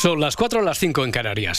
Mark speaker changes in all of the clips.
Speaker 1: Son las 4 o las 5 en Canarias.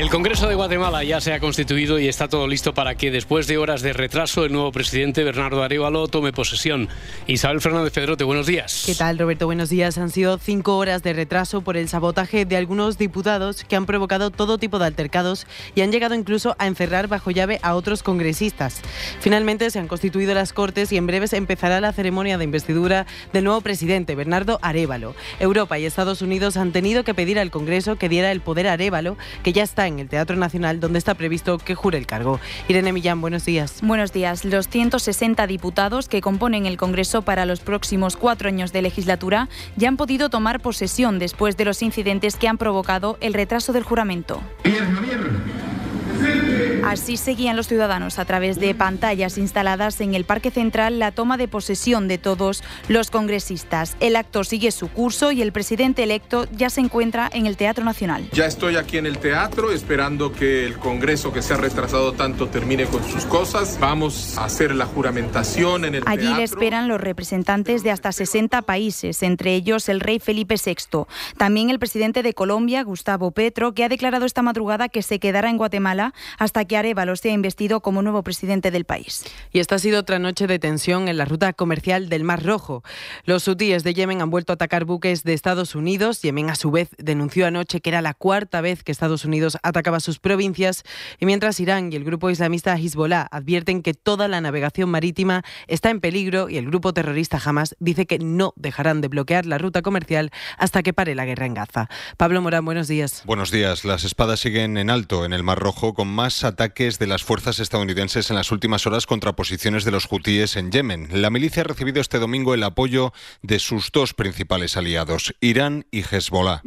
Speaker 1: El Congreso de Guatemala ya se ha constituido y está todo listo para que, después de horas de retraso, el nuevo presidente Bernardo Arevalo tome posesión. Isabel Fernández Pedrote, buenos días.
Speaker 2: ¿Qué tal, Roberto? Buenos días. Han sido cinco horas de retraso por el sabotaje de algunos diputados que han provocado todo tipo de altercados y han llegado incluso a encerrar bajo llave a otros congresistas. Finalmente se han constituido las Cortes y en breves empezará la ceremonia de investidura del nuevo presidente, Bernardo Arevalo. Europa y Estados Unidos han tenido que pedir al Congreso que diera el poder a Arevalo, que ya está en el Teatro Nacional, donde está previsto que jure el cargo. Irene Millán, buenos días.
Speaker 3: Buenos días. Los 160 diputados que componen el Congreso para los próximos cuatro años de legislatura ya han podido tomar posesión después de los incidentes que han provocado el retraso del juramento. Así seguían los ciudadanos a través de pantallas instaladas en el Parque Central la toma de posesión de todos los congresistas. El acto sigue su curso y el presidente electo ya se encuentra en el Teatro Nacional.
Speaker 4: Ya estoy aquí en el teatro esperando que el Congreso que se ha retrasado tanto termine con sus cosas. Vamos a hacer la juramentación en el
Speaker 3: Allí
Speaker 4: teatro.
Speaker 3: le esperan los representantes de hasta 60 países, entre ellos el rey Felipe VI. También el presidente de Colombia, Gustavo Petro, que ha declarado esta madrugada que se quedará en Guatemala hasta que Arevalo sea investido como nuevo presidente del país.
Speaker 2: Y esta ha sido otra noche de tensión en la ruta comercial del Mar Rojo. Los hutíes de Yemen han vuelto a atacar buques de Estados Unidos. Yemen, a su vez, denunció anoche que era la cuarta vez que Estados Unidos atacaba sus provincias. Y mientras Irán y el grupo islamista Hezbollah advierten que toda la navegación marítima está en peligro y el grupo terrorista Hamas dice que no dejarán de bloquear la ruta comercial hasta que pare la guerra en Gaza. Pablo Morán, buenos días.
Speaker 5: Buenos días. Las espadas siguen en alto en el Mar Rojo con más ataques de las fuerzas estadounidenses en las últimas horas contra posiciones de los hutíes en Yemen. La milicia ha recibido este domingo el apoyo de sus dos principales aliados, Irán y Hezbollah.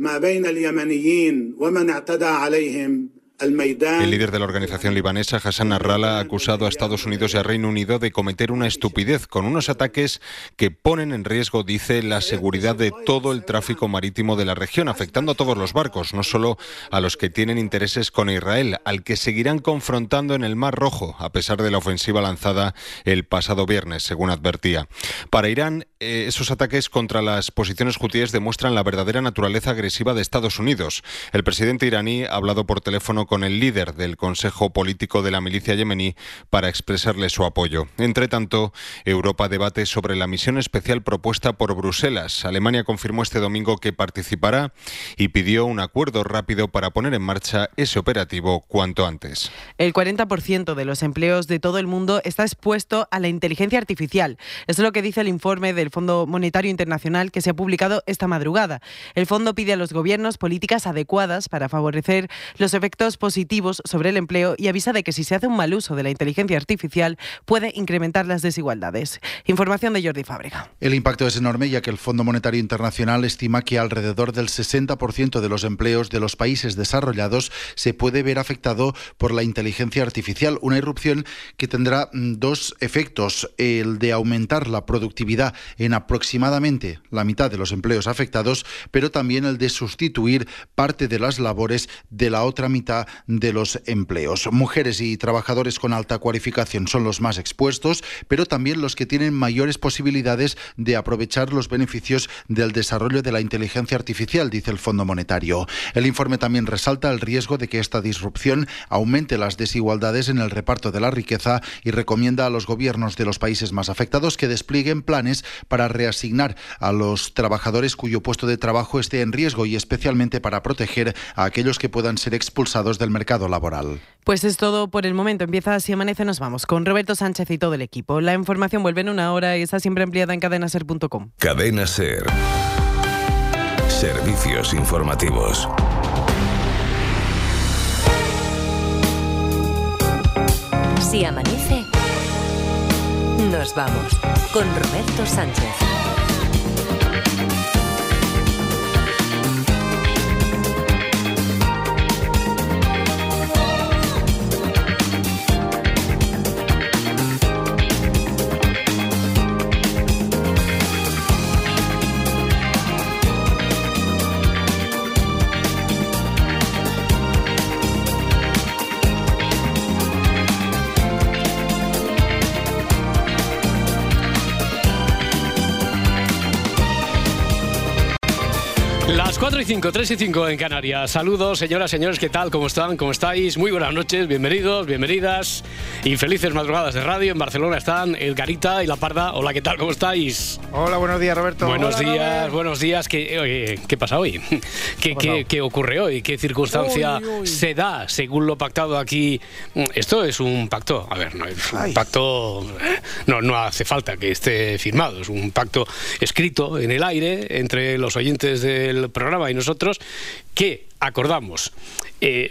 Speaker 5: El líder de la organización libanesa, Hassan Nasrallah, ha acusado a Estados Unidos y a Reino Unido de cometer una estupidez con unos ataques que ponen en riesgo, dice, la seguridad de todo el tráfico marítimo de la región, afectando a todos los barcos, no solo a los que tienen intereses con Israel, al que seguirán confrontando en el Mar Rojo, a pesar de la ofensiva lanzada el pasado viernes, según advertía. Para Irán, eh, esos ataques contra las posiciones hutíes demuestran la verdadera naturaleza agresiva de Estados Unidos. El presidente iraní ha hablado por teléfono con el líder del Consejo Político de la milicia yemení para expresarle su apoyo. Entre tanto, Europa debate sobre la misión especial propuesta por Bruselas. Alemania confirmó este domingo que participará y pidió un acuerdo rápido para poner en marcha ese operativo cuanto antes.
Speaker 2: El 40% de los empleos de todo el mundo está expuesto a la inteligencia artificial. Eso es lo que dice el informe del Fondo Monetario Internacional que se ha publicado esta madrugada. El fondo pide a los gobiernos políticas adecuadas para favorecer los efectos positivos sobre el empleo y avisa de que si se hace un mal uso de la inteligencia artificial puede incrementar las desigualdades. Información de Jordi Fábrega.
Speaker 6: El impacto es enorme ya que el Fondo Monetario Internacional estima que alrededor del 60% de los empleos de los países desarrollados se puede ver afectado por la inteligencia artificial, una irrupción que tendrá mm, dos efectos, el de aumentar la productividad en aproximadamente la mitad de los empleos afectados, pero también el de sustituir parte de las labores de la otra mitad de los empleos. Mujeres y trabajadores con alta cualificación son los más expuestos, pero también los que tienen mayores posibilidades de aprovechar los beneficios del desarrollo de la inteligencia artificial, dice el Fondo Monetario. El informe también resalta el riesgo de que esta disrupción aumente las desigualdades en el reparto de la riqueza y recomienda a los gobiernos de los países más afectados que desplieguen planes para reasignar a los trabajadores cuyo puesto de trabajo esté en riesgo y especialmente para proteger a aquellos que puedan ser expulsados del mercado laboral.
Speaker 2: Pues es todo por el momento. Empieza Si Amanece, nos vamos con Roberto Sánchez y todo el equipo. La información vuelve en una hora y está siempre ampliada en cadenaser.com.
Speaker 7: Cadena Ser. Servicios informativos.
Speaker 8: Si amanece, nos vamos con Roberto Sánchez.
Speaker 1: 4 y 5, 3 y 5 en Canarias. Saludos, señoras, señores, ¿qué tal? ¿Cómo están? ¿Cómo estáis? Muy buenas noches, bienvenidos, bienvenidas y felices madrugadas de radio. En Barcelona están El Garita y La Parda. Hola, ¿qué tal? ¿Cómo estáis?
Speaker 9: Hola, buenos días, Roberto.
Speaker 1: Buenos
Speaker 9: Hola,
Speaker 1: días,
Speaker 9: Robert.
Speaker 1: buenos días. ¿Qué, oye, ¿qué pasa hoy? ¿Qué, qué, qué ocurre hoy? ¿Qué circunstancia
Speaker 9: Uy, uy.
Speaker 1: se da según lo pactado aquí? Esto es un pacto, a ver, no es un
Speaker 9: Ay.
Speaker 1: pacto, no, no hace falta que esté firmado, es un pacto escrito en el aire entre los oyentes del programa y nosotros que acordamos eh,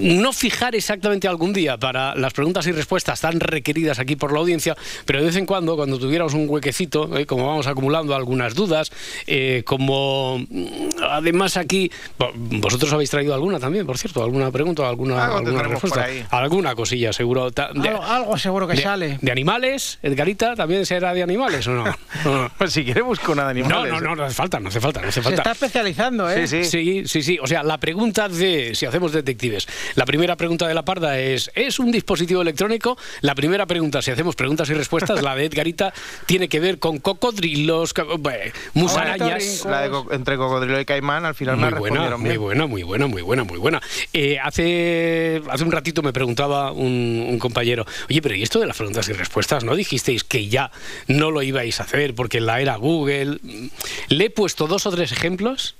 Speaker 1: no fijar exactamente algún día para las preguntas y respuestas tan requeridas aquí por la audiencia, pero de vez en cuando, cuando tuviéramos un huequecito, eh, como vamos acumulando algunas dudas, eh, como mm, además aquí, vo- vosotros habéis traído alguna también, por cierto, alguna pregunta, alguna, alguna respuesta, alguna cosilla seguro. De-
Speaker 9: Algo, algo seguro que
Speaker 1: de,
Speaker 9: sale.
Speaker 1: de animales, Edgarita, ¿también será de animales o no? No,
Speaker 9: Pues si quieres busco una de
Speaker 1: no,
Speaker 9: animales.
Speaker 1: no, no, no hace falta, no hace falta, no hace
Speaker 9: Se
Speaker 1: falta.
Speaker 9: está especializando, ¿eh?
Speaker 1: Sí, sí, sí, sí. O sea, la pregunta de si hacemos detectives. La primera pregunta de la parda es ¿es un dispositivo electrónico? La primera pregunta, si hacemos preguntas y respuestas, la de Edgarita, tiene que ver con cocodrilos, co- bueno, musarañas.
Speaker 9: La de co- entre cocodrilo y caimán, al final me
Speaker 1: Muy buena,
Speaker 9: respondieron
Speaker 1: muy buena, muy buena, muy buena, muy buena. Eh, hace, hace un ratito me preguntaba un, un compañero, oye, pero ¿y esto de las preguntas y respuestas? ¿No dijisteis que ya no lo ibais a hacer porque en la era Google? Le he puesto dos o tres ejemplos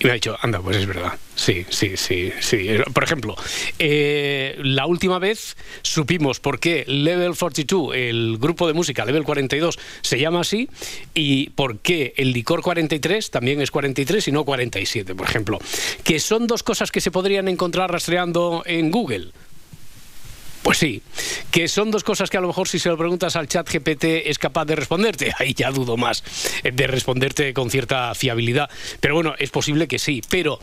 Speaker 1: y me ha dicho, anda, pues es verdad. Sí, sí, sí, sí. Por ejemplo, eh, la última vez supimos por qué Level 42, el grupo de música Level 42, se llama así y por qué el licor 43 también es 43 y no 47, por ejemplo. Que son dos cosas que se podrían encontrar rastreando en Google. Pues sí, que son dos cosas que a lo mejor si se lo preguntas al chat GPT es capaz de responderte. Ahí ya dudo más eh, de responderte con cierta fiabilidad. Pero bueno, es posible que sí. Pero,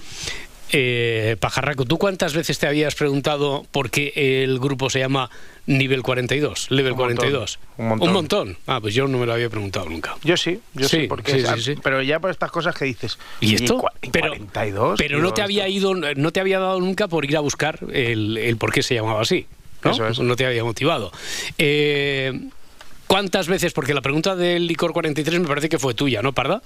Speaker 1: eh, Pajarraco, ¿tú cuántas veces te habías preguntado por qué el grupo se llama Nivel 42? Level
Speaker 9: Un montón,
Speaker 1: 42.
Speaker 9: un montón.
Speaker 1: Un montón. Ah, pues yo no me lo había preguntado nunca.
Speaker 9: Yo sí, yo sí,
Speaker 1: Sí,
Speaker 9: porque
Speaker 1: sí,
Speaker 9: es-
Speaker 1: sí, sí.
Speaker 9: pero ya por estas cosas que dices.
Speaker 1: ¿Y esto?
Speaker 9: y
Speaker 1: pero
Speaker 9: 42.
Speaker 1: pero no te había
Speaker 9: esto-
Speaker 1: ido, no te había dado nunca por ir a buscar el, el por qué se llamaba así. ¿No?
Speaker 9: Eso es.
Speaker 1: No te había motivado. Eh, ¿Cuántas veces? Porque la pregunta del licor 43 me parece que fue tuya, ¿no, Parda?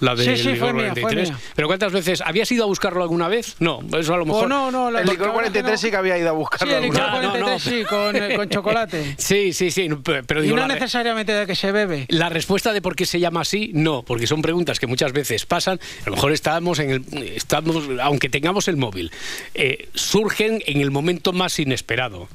Speaker 1: La del
Speaker 9: Sí, sí,
Speaker 1: licor
Speaker 9: fue mía, fue
Speaker 1: 43.
Speaker 9: mía.
Speaker 1: Pero ¿cuántas veces? ¿Habías ido a buscarlo alguna vez? No, eso a lo mejor.
Speaker 9: Oh, no, no, el licor 43 sí que había ido a buscarlo.
Speaker 10: Sí, el licor
Speaker 1: No,
Speaker 9: alguna
Speaker 1: no,
Speaker 10: 43
Speaker 1: no.
Speaker 10: sí, con, eh, con chocolate.
Speaker 1: Sí, sí, sí. no, Pero,
Speaker 10: Y no necesariamente de que se bebe.
Speaker 1: La respuesta de por qué se llama así, no, porque son preguntas que muchas veces pasan. A lo mejor estamos en el, estamos, aunque tengamos el móvil, eh, surgen en el momento más inesperado.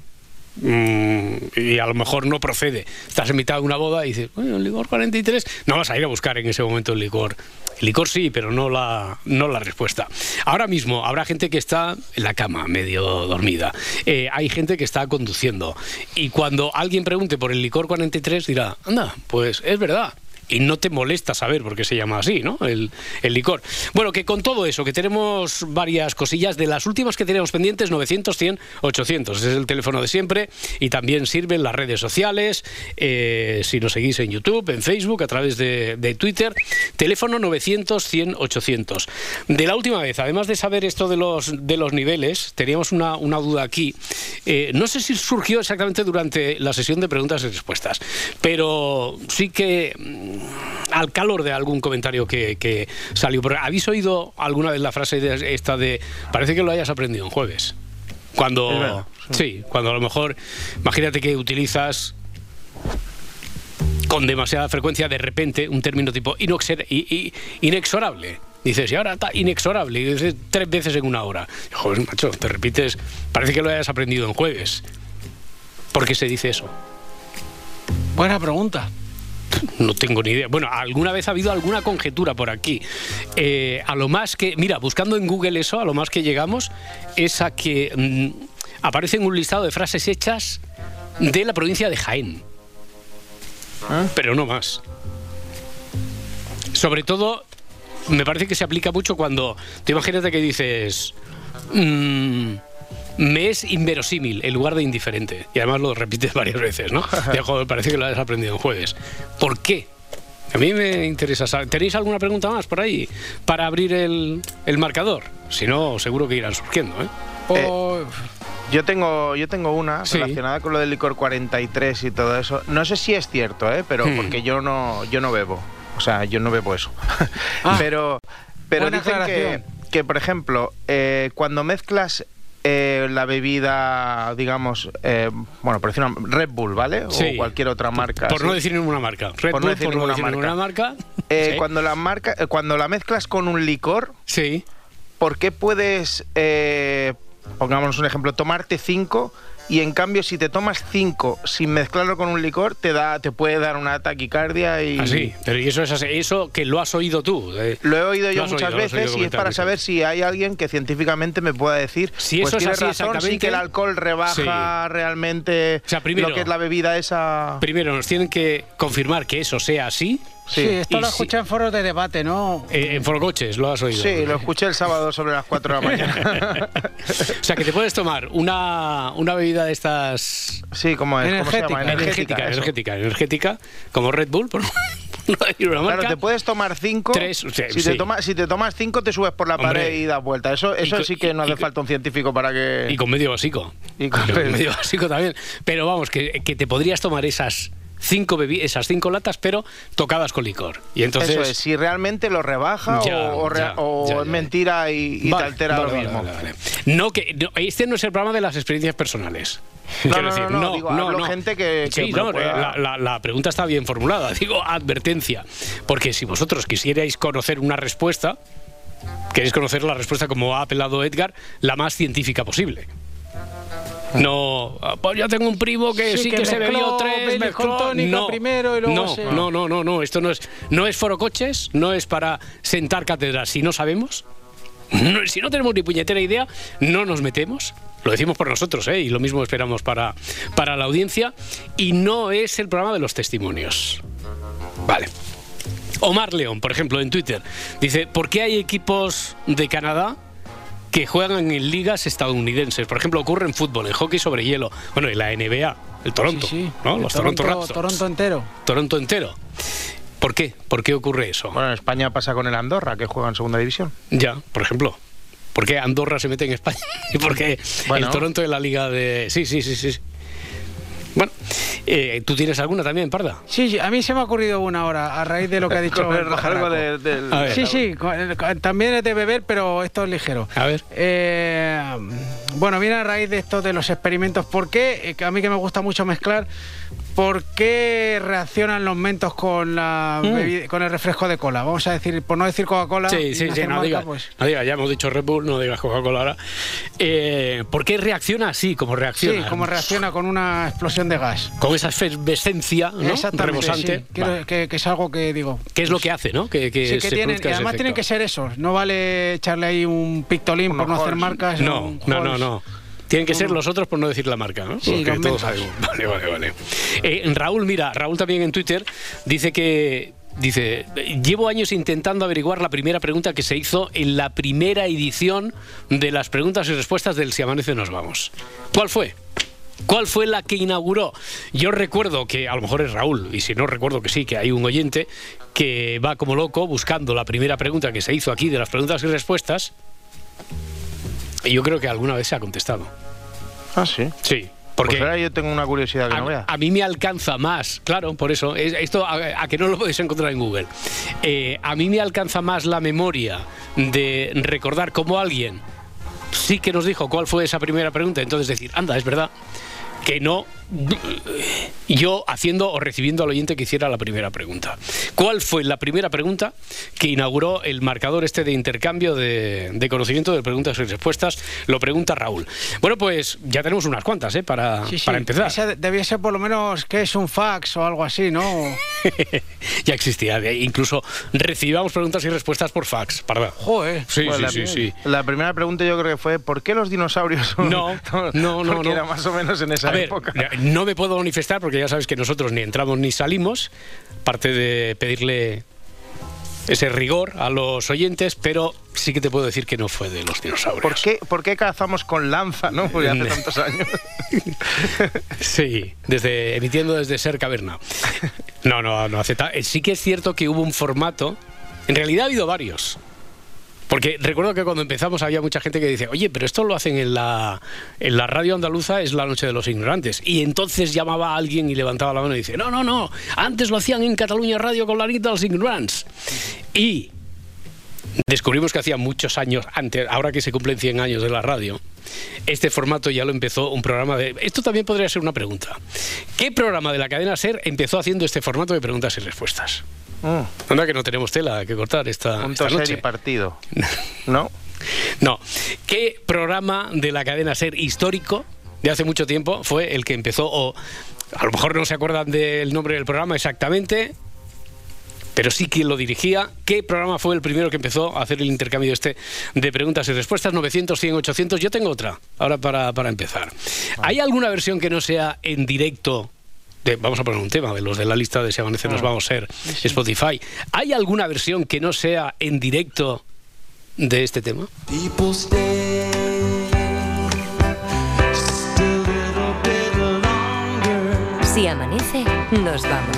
Speaker 1: Mm, y a lo mejor no procede. Estás en mitad de una boda y dices, bueno, el licor 43, no vas a ir a buscar en ese momento el licor. El licor sí, pero no la, no la respuesta. Ahora mismo habrá gente que está en la cama, medio dormida. Eh, hay gente que está conduciendo. Y cuando alguien pregunte por el licor 43, dirá, anda, pues es verdad. Y no te molesta saber por qué se llama así, ¿no? El, licor. Bueno, que con todo eso, que tenemos varias cosillas, de las últimas que tenemos pendientes, 900, 100, 800. Ese es el teléfono de siempre. Y también sirven las redes sociales, eh, si nos seguís en YouTube, en Facebook, a través de, Twitter. Teléfono 900, 100, 800. De la última vez, además de saber esto de los, de los niveles, teníamos una, una duda aquí. Eh, no sé si surgió exactamente durante la sesión de preguntas y respuestas, pero sí que al calor de algún comentario que, que salió. Pero, ¿Habéis oído alguna vez la frase de esta de parece que lo hayas aprendido en jueves? Cuando
Speaker 9: verdad,
Speaker 1: sí, cuando a lo mejor imagínate que utilizas con demasiada frecuencia de repente un término tipo inexorable. Dices, y ahora está inexorable, y dices tres veces en una hora. Joder, macho, te repites, parece que lo hayas aprendido en jueves. ¿Por qué se dice eso?
Speaker 10: Buena pregunta.
Speaker 1: No tengo ni idea. Bueno, alguna vez ha habido alguna conjetura por aquí. Eh, a lo más que, mira, buscando en Google eso, a lo más que llegamos es a que mm, aparece en un listado de frases hechas de la provincia de Jaén. Pero no más. Sobre todo, me parece que se aplica mucho cuando, te imagínate que dices, mm, me es inverosímil en lugar de indiferente. Y además lo repites varias veces, ¿no? Joder, parece que lo has aprendido en jueves. ¿Por qué? A mí me interesa saber. ¿Tenéis alguna pregunta más por ahí para abrir el, el marcador? Si no, seguro que irán surgiendo, ¿eh?
Speaker 10: O-
Speaker 9: Yo tengo, yo tengo una
Speaker 1: Sí.
Speaker 9: relacionada con lo del licor 43 y todo eso. No sé si es cierto, ¿eh? pero
Speaker 1: Hmm.
Speaker 9: porque yo no, yo no bebo. O sea, yo no bebo eso.
Speaker 10: Ah.
Speaker 9: Pero Pero dicen que, que, por ejemplo, eh, cuando mezclas eh, la bebida, digamos, eh, bueno, por decir una Red Bull, ¿vale?
Speaker 1: Sí.
Speaker 9: O cualquier otra marca.
Speaker 1: Por no decir ninguna marca. Red
Speaker 9: Por
Speaker 1: Bull,
Speaker 9: no decir
Speaker 1: por
Speaker 9: ninguna
Speaker 1: decir
Speaker 9: marca.
Speaker 1: ninguna marca.
Speaker 9: Eh,
Speaker 1: Sí.
Speaker 9: cuando, la marca, eh, cuando la mezclas con un licor,
Speaker 1: Sí.
Speaker 9: ¿por qué puedes, eh, pongámonos un ejemplo, tomarte cinco y en cambio si te tomas cinco sin mezclarlo con un licor te da, te puede dar una taquicardia y
Speaker 1: Así. Pero ¿y eso es así? Eso que lo has oído tú. eh.
Speaker 9: lo he oído yo
Speaker 1: has
Speaker 9: muchas
Speaker 1: oído,
Speaker 9: veces
Speaker 1: oído
Speaker 9: y es para saber si hay alguien que científicamente me pueda decir
Speaker 1: Si
Speaker 9: pues
Speaker 1: eso es
Speaker 9: tienes
Speaker 1: así
Speaker 9: razón, sí que el alcohol rebaja realmente
Speaker 1: O sea, primero-
Speaker 9: lo que es la bebida esa
Speaker 1: Primero nos tienen que confirmar que eso sea así.
Speaker 10: Sí, esto
Speaker 1: Y
Speaker 10: lo
Speaker 1: si-
Speaker 10: escuché en foros de debate, ¿no?
Speaker 1: Eh, en Forocoches, lo has oído.
Speaker 9: Sí, lo escuché el sábado sobre las 4 de la mañana.
Speaker 1: O sea, que te puedes tomar una, una bebida de estas...
Speaker 9: Sí, ¿cómo es? ¿Cómo se llama?
Speaker 1: Energética,
Speaker 9: eso.
Speaker 1: energética, energética, como Red Bull, por no una
Speaker 9: Claro,
Speaker 1: marca.
Speaker 9: te puedes tomar cinco.
Speaker 1: Tres, o sea,
Speaker 9: si,
Speaker 1: sí.
Speaker 9: te tomas, si te tomas cinco, te subes por la
Speaker 1: Hombre.
Speaker 9: pared y das vuelta. Eso, eso
Speaker 1: con-
Speaker 9: sí que no
Speaker 1: y-
Speaker 9: hace falta un científico para que.
Speaker 1: Y con medio básico.
Speaker 9: Y con-
Speaker 1: Con medio básico también. Pero vamos, que, que te podrías tomar esas cinco esas cinco latas, pero tocadas con licor. Y entonces...
Speaker 9: Eso es, si realmente lo rebaja
Speaker 1: Ya,
Speaker 9: o, o rea-
Speaker 1: ya,
Speaker 9: o
Speaker 1: ya,
Speaker 9: es mentira y, y
Speaker 1: Vale,
Speaker 9: te altera
Speaker 1: vale,
Speaker 9: lo mismo.
Speaker 1: vale. No, que no, este no es el programa de las experiencias personales.
Speaker 9: No,
Speaker 1: Quiero
Speaker 9: no,
Speaker 1: decir,
Speaker 9: no, no, digo, gente que-
Speaker 1: Sí,
Speaker 9: que
Speaker 1: no,
Speaker 9: me pueda-
Speaker 1: la, la- la pregunta está bien formulada. Digo, advertencia. Porque si vosotros quisierais conocer una respuesta, queréis conocer la respuesta como ha apelado Edgar, la más científica posible. No, ah, pues yo tengo un primo que sí,
Speaker 10: Sí,
Speaker 1: que,
Speaker 10: que
Speaker 1: se bebió tres,
Speaker 10: mezcló
Speaker 1: mezcló-
Speaker 10: tónica
Speaker 1: no,
Speaker 10: primero y luego
Speaker 1: no,
Speaker 10: se-
Speaker 1: no, no, no, no, esto no es, no es foro coches, no es para sentar cátedras si no sabemos. No, si no tenemos ni puñetera idea, no nos metemos. Lo decimos por nosotros, ¿eh? y lo mismo esperamos para, para la audiencia. Y no es el programa de los testimonios. Vale. Omar León, por ejemplo, en Twitter, dice, ¿por qué hay equipos de Canadá que juegan en ligas estadounidenses? Por ejemplo, ocurre en fútbol, en hockey sobre hielo, bueno, en la NBA, el Toronto,
Speaker 10: Sí, sí.
Speaker 1: ¿no?
Speaker 10: El
Speaker 1: Los Toronto,
Speaker 10: Toronto,
Speaker 1: Raptors.
Speaker 10: Toronto entero.
Speaker 1: Toronto entero. ¿Por qué? ¿Por qué ocurre eso?
Speaker 9: Bueno, en España pasa con el Andorra, que juega en segunda división.
Speaker 1: Ya, por ejemplo. ¿Por qué Andorra se mete en España? ¿Y por qué
Speaker 9: Bueno.
Speaker 1: el Toronto en la liga de...? Sí, sí, sí, sí. Bueno, eh, ¿tú tienes alguna también, Parda?
Speaker 10: Sí, sí, a mí se me ha ocurrido una ahora a raíz de lo que ha dicho el
Speaker 9: Algo
Speaker 10: pajaraco.
Speaker 9: de- del-
Speaker 1: A ver.
Speaker 10: Sí, sí, también es de beber, pero esto es ligero.
Speaker 1: A ver.
Speaker 10: Eh, bueno, viene a raíz de esto de los experimentos. ¿Por qué? Eh, a mí que me gusta mucho mezclar. ¿Por qué reaccionan los mentos con la
Speaker 1: Mm.
Speaker 10: bebida- con el refresco de cola? Vamos a decir, por no decir Coca-Cola.
Speaker 1: Sí, sí, sí, no
Speaker 10: marca,
Speaker 1: digas,
Speaker 10: pues.
Speaker 1: no digas, ya hemos dicho Red Bull, no digas Coca-Cola ahora. Eh, ¿Por qué reacciona así, como
Speaker 10: Sí,
Speaker 1: reacciona?
Speaker 10: como reacciona con una explosión de gas.
Speaker 1: Con esa efervescencia ¿no?
Speaker 10: Exactamente,
Speaker 1: rebosante.
Speaker 10: sí.
Speaker 1: Vale.
Speaker 10: que, que es algo que digo.
Speaker 1: ¿Qué es lo que hace, no? Que, que
Speaker 10: Sí, que
Speaker 1: se
Speaker 10: tienen, y además tienen que ser esos. No vale echarle ahí un pictolín por no hacer marcas.
Speaker 1: No,
Speaker 10: un
Speaker 1: no, no, no. Tienen que ser los otros por no decir la marca, ¿no?
Speaker 10: Sí,
Speaker 1: Porque
Speaker 10: los
Speaker 1: todos sabemos. Vale, vale, vale. Eh, Raúl, mira, Raúl también en Twitter dice que dice, llevo años intentando averiguar la primera pregunta que se hizo en la primera edición de las preguntas y respuestas del Si amanece nos vamos. ¿Cuál fue? ¿Cuál fue la que inauguró? Yo recuerdo que, a lo mejor es Raúl, y si no recuerdo que sí, que hay un oyente que va como loco buscando la primera pregunta que se hizo aquí de las preguntas y respuestas, y yo creo que alguna vez se ha contestado.
Speaker 9: Ah, sí.
Speaker 1: Sí.
Speaker 9: Porque
Speaker 1: Porque
Speaker 9: ahora yo tengo una curiosidad que no
Speaker 1: a,
Speaker 9: veas.
Speaker 1: a mí me alcanza más, claro, por eso, es- esto a, a que no lo podéis encontrar en Google. Eh, a mí me alcanza más la memoria de recordar cómo alguien sí que nos dijo cuál fue esa primera pregunta, entonces decir, anda, es verdad, que no yo haciendo o recibiendo al oyente que hiciera la primera pregunta. ¿Cuál fue la primera pregunta que inauguró el marcador este de intercambio de, de conocimiento de preguntas y respuestas? Lo pregunta Raúl. Bueno, pues ya tenemos unas cuantas, ¿eh? Para,
Speaker 10: Sí, sí.
Speaker 1: para empezar.
Speaker 10: Esa debía ser por lo menos que es un fax o algo así, ¿no?
Speaker 1: ya existía. Incluso recibíamos preguntas y respuestas por fax, ¿verdad?
Speaker 10: Joder.
Speaker 1: Sí,
Speaker 9: Pues
Speaker 1: sí,
Speaker 9: la,
Speaker 1: sí, sí.
Speaker 9: la primera pregunta yo creo que fue ¿por qué los dinosaurios son-
Speaker 1: No, no, no,
Speaker 9: Porque
Speaker 1: no.
Speaker 9: era más o menos en esa
Speaker 1: A ver,
Speaker 9: época.
Speaker 1: No me puedo manifestar porque ya sabes que nosotros ni entramos ni salimos, parte de pedirle ese rigor a los oyentes, pero sí que te puedo decir que no fue de los dinosaurios.
Speaker 9: ¿Por qué, ¿Por qué cazamos con lanza, no? Porque hace tantos años.
Speaker 1: Sí, desde, emitiendo desde Ser Caverna. No, no, no hace ta- eh, Sí que es cierto que hubo un formato. En realidad ha habido varios. Porque recuerdo que cuando empezamos había mucha gente que dice, oye, pero esto lo hacen en la, en la radio andaluza, es la noche de los ignorantes. Y entonces llamaba alguien y levantaba la mano y dice, no, no, no, antes lo hacían en Cataluña Radio con la nit dels ignorants. Y descubrimos que hacía muchos años antes, ahora que se cumplen 100 años de la radio, este formato ya lo empezó un programa de... Esto también podría ser una pregunta. ¿Qué programa de la cadena SER empezó haciendo este formato de preguntas y respuestas?
Speaker 9: Mm.
Speaker 1: Anda que no tenemos tela que cortar esta,
Speaker 9: Punto
Speaker 1: esta noche.
Speaker 9: ser y partido. ¿No?
Speaker 1: No. ¿Qué programa de la cadena SER histórico de hace mucho tiempo fue el que empezó, o a lo mejor no se acuerdan del nombre del programa exactamente, pero sí quien lo dirigía. ¿Qué programa fue el primero que empezó a hacer el intercambio este de preguntas y respuestas? 900, 100, 800. Yo tengo otra, ahora para, para empezar. ¿Hay alguna versión que no sea en directo? de- vamos a poner un tema de los de la lista de Si Amanece Nos Vamos a ser Spotify. ¿Hay alguna versión que no sea en directo de este tema?
Speaker 8: Si amanece, nos vamos.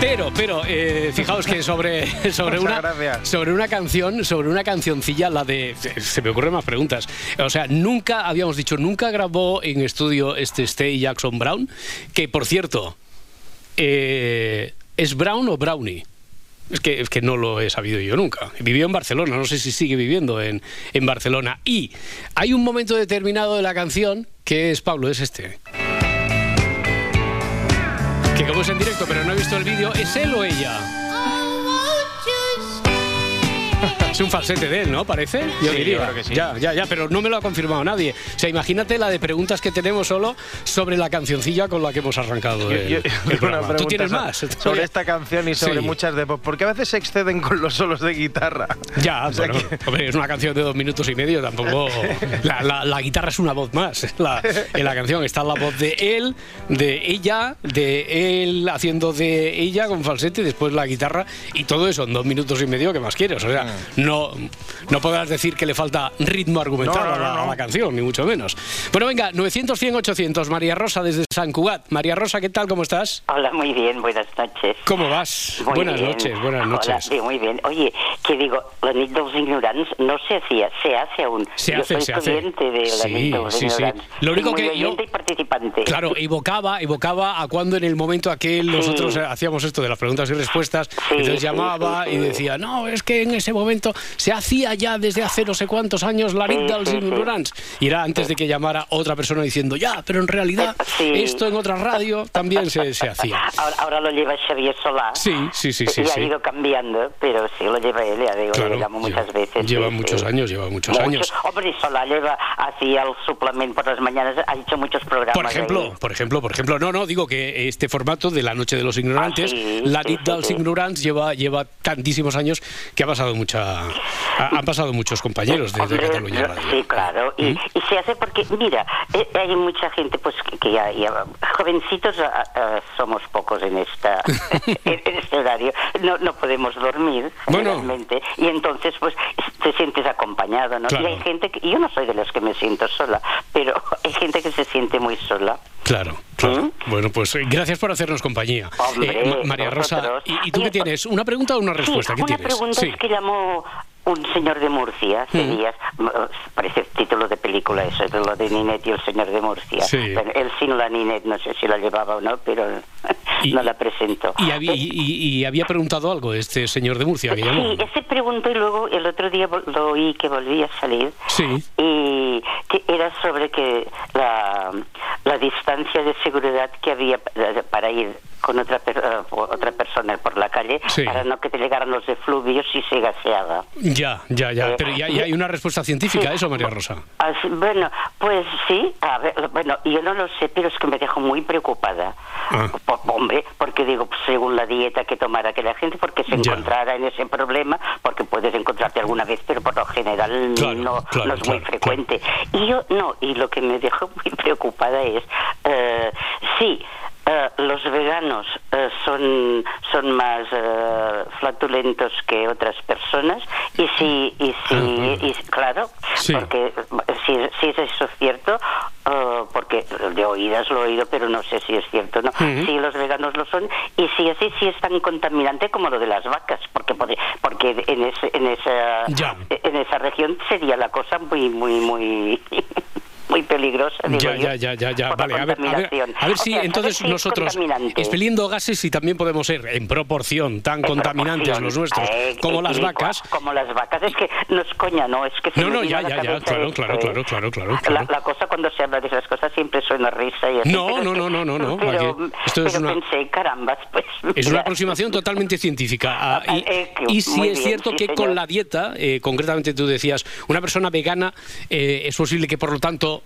Speaker 1: Pero, pero, eh, fijaos que sobre, sobre, una,
Speaker 9: gracias.
Speaker 1: sobre una canción, sobre una cancioncilla, la de. Se me ocurren más preguntas. O sea, nunca, habíamos dicho, nunca grabó en estudio este Stay Jackson Brown, que por cierto, eh, ¿es Brown o Brownie? Es que, es que no lo he sabido yo nunca. Vivió en Barcelona, no sé si sigue viviendo en, en Barcelona. Y hay un momento determinado de la canción que es, Pablo, es este. Que en directo, pero no he visto el vídeo, ¿es él o ella? Es un falsete de él, ¿no? Parece. Yo
Speaker 9: Sí,
Speaker 1: diría.
Speaker 9: yo creo que sí.
Speaker 1: Ya, ya, ya, pero no me lo ha confirmado nadie. O sea, imagínate la de preguntas que tenemos solo sobre la cancioncilla con la que hemos arrancado el,
Speaker 9: Yo- yo-
Speaker 1: el
Speaker 9: una
Speaker 1: programa. ¿Tú tienes más?
Speaker 9: Sobre esta canción y sobre
Speaker 1: Sí.
Speaker 9: muchas de pop. Porque a veces se exceden con los solos de guitarra.
Speaker 1: Ya,
Speaker 9: O sea
Speaker 1: bueno,
Speaker 9: que-
Speaker 1: hombre, es una canción de dos minutos y medio, tampoco... La, la- la guitarra es una voz más. La- en la canción está la voz de él, de ella, de él haciendo de ella con falsete después la guitarra y todo eso en dos minutos y medio, ¿qué más quieres? O sea,
Speaker 9: Mm.
Speaker 1: no, no podrás decir que le falta ritmo argumental a, la, a, la, canción, ni mucho menos. Bueno, venga, 900, 100, 800. María Rosa desde San Cugat. María Rosa, ¿qué tal? ¿Cómo estás?
Speaker 11: Hola, muy bien, buenas noches.
Speaker 1: ¿Cómo vas?
Speaker 11: Muy
Speaker 1: buenas
Speaker 11: bien.
Speaker 1: noches, buenas noches.
Speaker 11: Hola, sí, muy bien. Oye, que digo, la nit dels ignorants no se hacía, se hace aún.
Speaker 1: Se
Speaker 11: yo
Speaker 1: hace,
Speaker 11: soy
Speaker 1: se hace.
Speaker 11: estudiante de la
Speaker 1: Sí,
Speaker 11: nit dels
Speaker 1: sí, sí. Lo único
Speaker 11: muy
Speaker 1: que yo-
Speaker 11: y participante.
Speaker 1: Claro, evocaba, evocaba a cuando en el momento aquel nosotros hacíamos esto de las preguntas y respuestas, entonces
Speaker 11: sí,
Speaker 1: llamaba
Speaker 11: sí,
Speaker 1: y decía, no, es que en ese momento se hacía ya desde hace no sé cuántos años la nit
Speaker 11: Sí,
Speaker 1: era antes de que llamara otra persona diciendo, ya, pero en realidad
Speaker 11: Sí.
Speaker 1: esto en otra radio también se, se hacía.
Speaker 11: Ahora, ahora lo lleva Xavier Solá.
Speaker 1: Sí, sí, sí, sí,
Speaker 11: Y ha ido cambiando, pero sí lo lleva él, ya digo,
Speaker 1: Claro,
Speaker 11: lo llamo muchas
Speaker 1: lleva-
Speaker 11: veces.
Speaker 1: lleva muchos años, lleva muchos años.
Speaker 11: Hombre, Solá lleva, hacía el suplemento por las mañanas, ha hecho muchos programas.
Speaker 1: Por ejemplo,
Speaker 11: ahí.
Speaker 1: por ejemplo, por ejemplo, no, no, digo que este formato de la noche de los ignorantes,
Speaker 11: Ah,
Speaker 1: la
Speaker 11: sí.
Speaker 1: ignorants lleva lleva tantísimos años que ha pasado mucha ha- han pasado muchos compañeros de, de Cataluña Radio.
Speaker 11: Sí, claro. Y,
Speaker 1: ¿Mm?
Speaker 11: y se hace porque, mira, eh, hay mucha gente pues que, que ya, ya- jovencitos ah, ah, somos pocos en esta en, este horario. No, no podemos dormir
Speaker 1: Bueno.
Speaker 11: generalmente y entonces pues te sientes acompañado, ¿no?
Speaker 1: Claro.
Speaker 11: Y hay gente que yo no soy de los que me siento sola, pero hay gente que se siente muy sola.
Speaker 1: Claro, claro. Bueno, pues eh, gracias por hacernos compañía.
Speaker 11: ¿Mm? Hombre,
Speaker 1: Eh, Ma- María Rosa. ¿y, y tú qué tienes? ¿Una pregunta o una respuesta?
Speaker 11: Sí,
Speaker 1: ¿Qué
Speaker 11: una
Speaker 1: tienes?
Speaker 11: pregunta
Speaker 1: Sí.
Speaker 11: es que llamó un señor de Murcia hace
Speaker 1: Mm.
Speaker 11: m- parece título de película eso, de lo de Ninet y el señor de Murcia.
Speaker 1: Sí.
Speaker 11: Bueno, él sin la Ninet, no sé si la llevaba o no, pero
Speaker 1: Y-
Speaker 11: no la presento.
Speaker 1: Y había, y- y- y había preguntado algo este señor de Murcia que llamó.
Speaker 11: Sí, ese preguntó y luego el otro día lo oí que volvía a salir
Speaker 1: Sí.
Speaker 11: y que era sobre que la, la distancia de seguridad que había pa- para ir con otra per- eh, otra persona por la calle
Speaker 1: Sí.
Speaker 11: para no que te llegaran los efluvios si se gaseaba.
Speaker 1: Ya, ya, ya.
Speaker 11: Eh,
Speaker 1: Pero ya, ya hay una respuesta científica a eso, María Rosa.
Speaker 11: Bueno, pues sí, a ver, bueno, yo no lo sé, pero es que me dejo muy preocupada.
Speaker 1: Ah.
Speaker 11: Hombre, porque digo, pues, según la dieta que tomara aquella gente, porque se
Speaker 1: Ya.
Speaker 11: encontrara en ese problema, porque puedes encontrarte alguna vez, pero por lo general
Speaker 1: Claro,
Speaker 11: no,
Speaker 1: claro,
Speaker 11: no es muy frecuente. Y yo, no, y lo que me dejó muy preocupada es, eh, sí, eh, los veganos eh, son son más eh, flatulentos que otras personas y si y si y, claro
Speaker 1: Sí.
Speaker 11: porque eh, si, si es eso cierto eh, porque de oídas lo he oído pero no sé si es cierto no si los veganos lo son y si así sí es tan contaminante como lo de las vacas porque pode- porque en ese, en esa
Speaker 1: Ya.
Speaker 11: en esa región sería la cosa muy muy muy muy peligrosa digo
Speaker 1: Ya,
Speaker 11: yo,
Speaker 1: ya, ya, ya, ya. Vale, a ver, a ver, a ver si
Speaker 11: sea,
Speaker 1: entonces
Speaker 11: ¿sabes si es
Speaker 1: nosotros, expeliendo gases, si también podemos ser en proporción tan
Speaker 11: En
Speaker 1: contaminantes
Speaker 11: proporción.
Speaker 1: los nuestros
Speaker 11: Eh,
Speaker 1: como
Speaker 11: eh,
Speaker 1: las
Speaker 11: y-
Speaker 1: vacas.
Speaker 11: Como las vacas, es que no es coña, no, es que se
Speaker 1: No, no, ya, ya, ya,
Speaker 11: cabeza
Speaker 1: claro,
Speaker 11: esto,
Speaker 1: claro, claro, claro, claro,
Speaker 11: La, cosa cuando se habla de esas cosas siempre suena risa y así.
Speaker 1: No, no, no, no, no, no,
Speaker 11: Pero,
Speaker 1: esto es una-
Speaker 11: pensé, carambas, pues...
Speaker 1: Es una aproximación totalmente científica. Ah, y,
Speaker 11: Eh,
Speaker 1: y sí es
Speaker 11: bien,
Speaker 1: cierto
Speaker 11: sí,
Speaker 1: que
Speaker 11: señor.
Speaker 1: con la dieta, eh, concretamente tú decías, una persona vegana eh, es posible que por lo tanto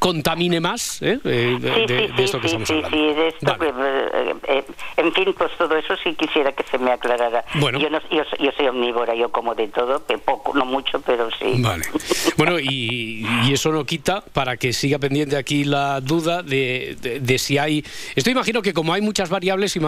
Speaker 1: contamine más eh, eh, de,
Speaker 11: Sí,
Speaker 1: de-
Speaker 11: sí,
Speaker 1: de esto que
Speaker 11: sí,
Speaker 1: estamos hablando.
Speaker 11: sí, de esto
Speaker 1: Vale.
Speaker 11: que, eh, eh, en fin, pues todo eso sí quisiera que se me aclarara.
Speaker 1: Bueno.
Speaker 11: Yo, no, yo, yo soy omnívora, yo como de todo, que poco, no mucho, pero sí.
Speaker 1: Vale. Bueno, y, y eso no quita para que siga pendiente aquí la duda de, de- si hay. Esto imagino que como hay muchas variables,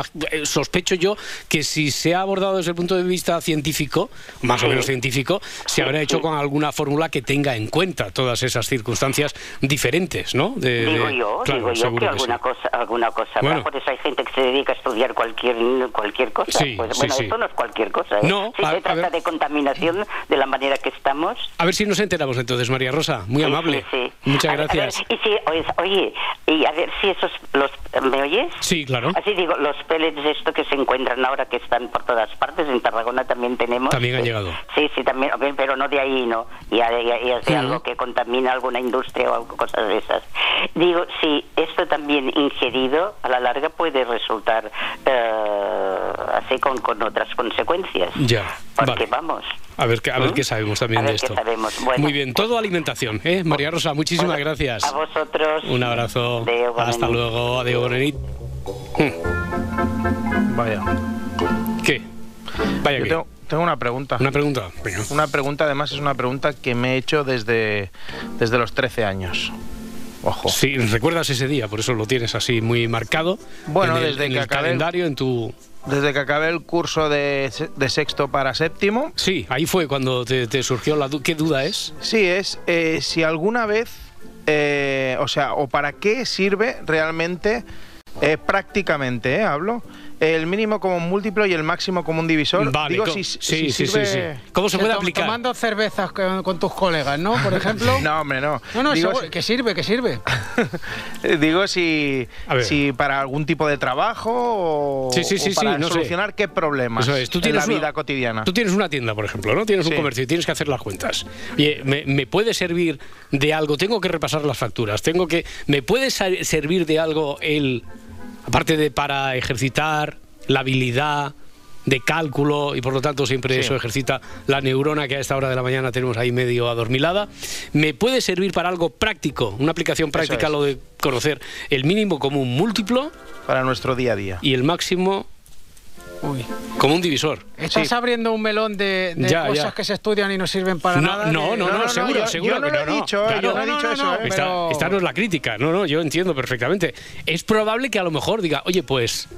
Speaker 1: sospecho yo que si se ha abordado desde el punto de vista científico, más o menos científico, se habrá hecho con alguna fórmula que tenga en cuenta todas esas circunstancias diferentes, ¿no? De-
Speaker 11: Digo yo,
Speaker 1: claro,
Speaker 11: digo yo que
Speaker 1: sí.
Speaker 11: alguna cosa, alguna cosa habrá.
Speaker 1: Bueno.
Speaker 11: Por eso hay gente que se dedica a estudiar cualquier cualquier cosa.
Speaker 1: Sí,
Speaker 11: pues, bueno,
Speaker 1: sí.
Speaker 11: esto no es cualquier cosa. ¿eh?
Speaker 1: No,
Speaker 11: si
Speaker 1: a-
Speaker 11: se trata
Speaker 1: ver.
Speaker 11: de contaminación de la manera que estamos.
Speaker 1: A ver si nos enteramos entonces, María Rosa. Muy amable. Muchas
Speaker 11: A ver,
Speaker 1: gracias.
Speaker 11: y si, oye, y a ver si esos los ¿me oyes?
Speaker 1: Sí, claro.
Speaker 11: Así digo, los pellets esto que se encuentran ahora que están por todas partes, en Tarragona también tenemos.
Speaker 1: También han llegado.
Speaker 11: Sí, sí, también, pero no de ahí, no. Ya- ya es de algo que contamina alguna industria o algo, cosas de esas. Digo, si esto también ingerido a la larga puede resultar eh, así con, con otras consecuencias.
Speaker 1: Ya,
Speaker 11: Porque
Speaker 1: vale.
Speaker 11: vamos.
Speaker 1: A ver, qué- a ver
Speaker 11: ¿Mm?
Speaker 1: qué sabemos también
Speaker 11: A ver
Speaker 1: de
Speaker 11: qué
Speaker 1: esto.
Speaker 11: sabemos. Bueno.
Speaker 1: Muy bien, todo alimentación, ¿eh? María Rosa, muchísimas
Speaker 11: Bueno,
Speaker 1: gracias.
Speaker 11: A vosotros.
Speaker 1: Un abrazo. Hasta luego. Adiós, bona nit.
Speaker 9: Vaya.
Speaker 1: ¿Qué? Vaya
Speaker 9: Yo
Speaker 1: que-
Speaker 9: tengo, tengo una pregunta.
Speaker 1: Una pregunta. Venga.
Speaker 9: Una pregunta, además, es una pregunta que me he hecho desde, desde los 13 años. Ojo.
Speaker 1: Sí, recuerdas ese día, por eso lo tienes así muy marcado.
Speaker 9: Bueno,
Speaker 1: en el,
Speaker 9: desde
Speaker 1: en
Speaker 9: que
Speaker 1: el
Speaker 9: acabé el-
Speaker 1: calendario, en tu.
Speaker 9: Desde que acabé el curso de, de sexto para séptimo.
Speaker 1: Sí, ahí fue cuando te, te surgió la duda. ¿Qué duda es?
Speaker 9: Sí, es eh, si alguna vez, eh, o sea, o para qué sirve realmente, eh, prácticamente, eh, hablo, el mínimo común múltiplo y el máximo común divisor.
Speaker 1: Vale,
Speaker 9: Digo, si,
Speaker 1: sí,
Speaker 9: si
Speaker 1: sí,
Speaker 9: sirve-
Speaker 1: sí, sí. ¿Cómo se puede aplicar?
Speaker 10: Tomando cervezas con, con tus colegas, ¿no? Por ejemplo.
Speaker 9: No, hombre, no.
Speaker 10: No, no,
Speaker 9: Digo,
Speaker 10: seguro- que sirve, que sirve.
Speaker 9: Digo si, si para algún tipo de trabajo o,
Speaker 1: Sí, sí,
Speaker 9: o
Speaker 1: sí, sí,
Speaker 9: para
Speaker 1: no sé.
Speaker 9: solucionar qué problemas
Speaker 1: Eso es, tú
Speaker 9: en
Speaker 1: tienes
Speaker 9: la
Speaker 1: una-
Speaker 9: vida cotidiana.
Speaker 1: Tú tienes una tienda, por ejemplo, ¿no? Tienes un comercio y tienes que hacer las cuentas. Oye, ¿me, me puede servir de algo? Tengo que repasar las facturas. Tengo que. ¿Me puede servir de algo el. Aparte de para ejercitar la habilidad de cálculo y por lo tanto siempre
Speaker 9: Sí.
Speaker 1: eso ejercita la neurona que a esta hora de la mañana tenemos ahí medio adormilada. ¿Me puede servir para algo práctico? Una aplicación práctica
Speaker 9: es.
Speaker 1: lo de conocer el mínimo común múltiplo
Speaker 9: Para nuestro día a día.
Speaker 1: y el máximo
Speaker 10: Uy.
Speaker 1: común divisor.
Speaker 10: Estás
Speaker 9: Sí.
Speaker 10: abriendo un melón de, de
Speaker 1: Ya,
Speaker 10: cosas
Speaker 1: ya.
Speaker 10: que se estudian y no sirven para
Speaker 1: No,
Speaker 10: nada.
Speaker 1: no, no, no, seguro,
Speaker 9: yo-
Speaker 1: seguro
Speaker 9: yo no
Speaker 1: que
Speaker 9: lo
Speaker 1: no,
Speaker 9: dicho,
Speaker 1: Claro.
Speaker 9: yo no he
Speaker 10: No,
Speaker 9: dicho
Speaker 10: no,
Speaker 9: eso, eh.
Speaker 1: Esta,
Speaker 10: pero-
Speaker 1: esta no es la crítica, no, no, yo entiendo perfectamente. Es probable que a lo mejor diga, oye, pues,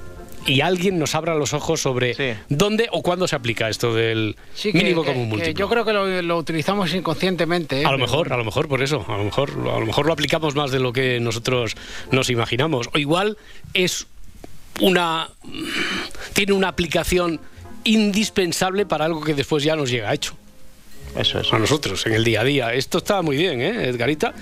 Speaker 1: y alguien nos abra los ojos sobre
Speaker 9: Sí.
Speaker 1: dónde o cuándo se aplica esto del
Speaker 10: Sí, que-
Speaker 1: mínimo
Speaker 10: que-
Speaker 1: común múltiplo.
Speaker 10: yo creo que lo, lo utilizamos inconscientemente. ¿eh?
Speaker 1: a lo mejor, a lo mejor por eso, a lo mejor, a lo mejor lo aplicamos más de lo que nosotros nos imaginamos. O igual es una tiene una aplicación indispensable para algo que después ya nos llega hecho.
Speaker 9: Eso es.
Speaker 1: a nosotros en el día a día. Esto está muy bien, ¿eh, Edgarita?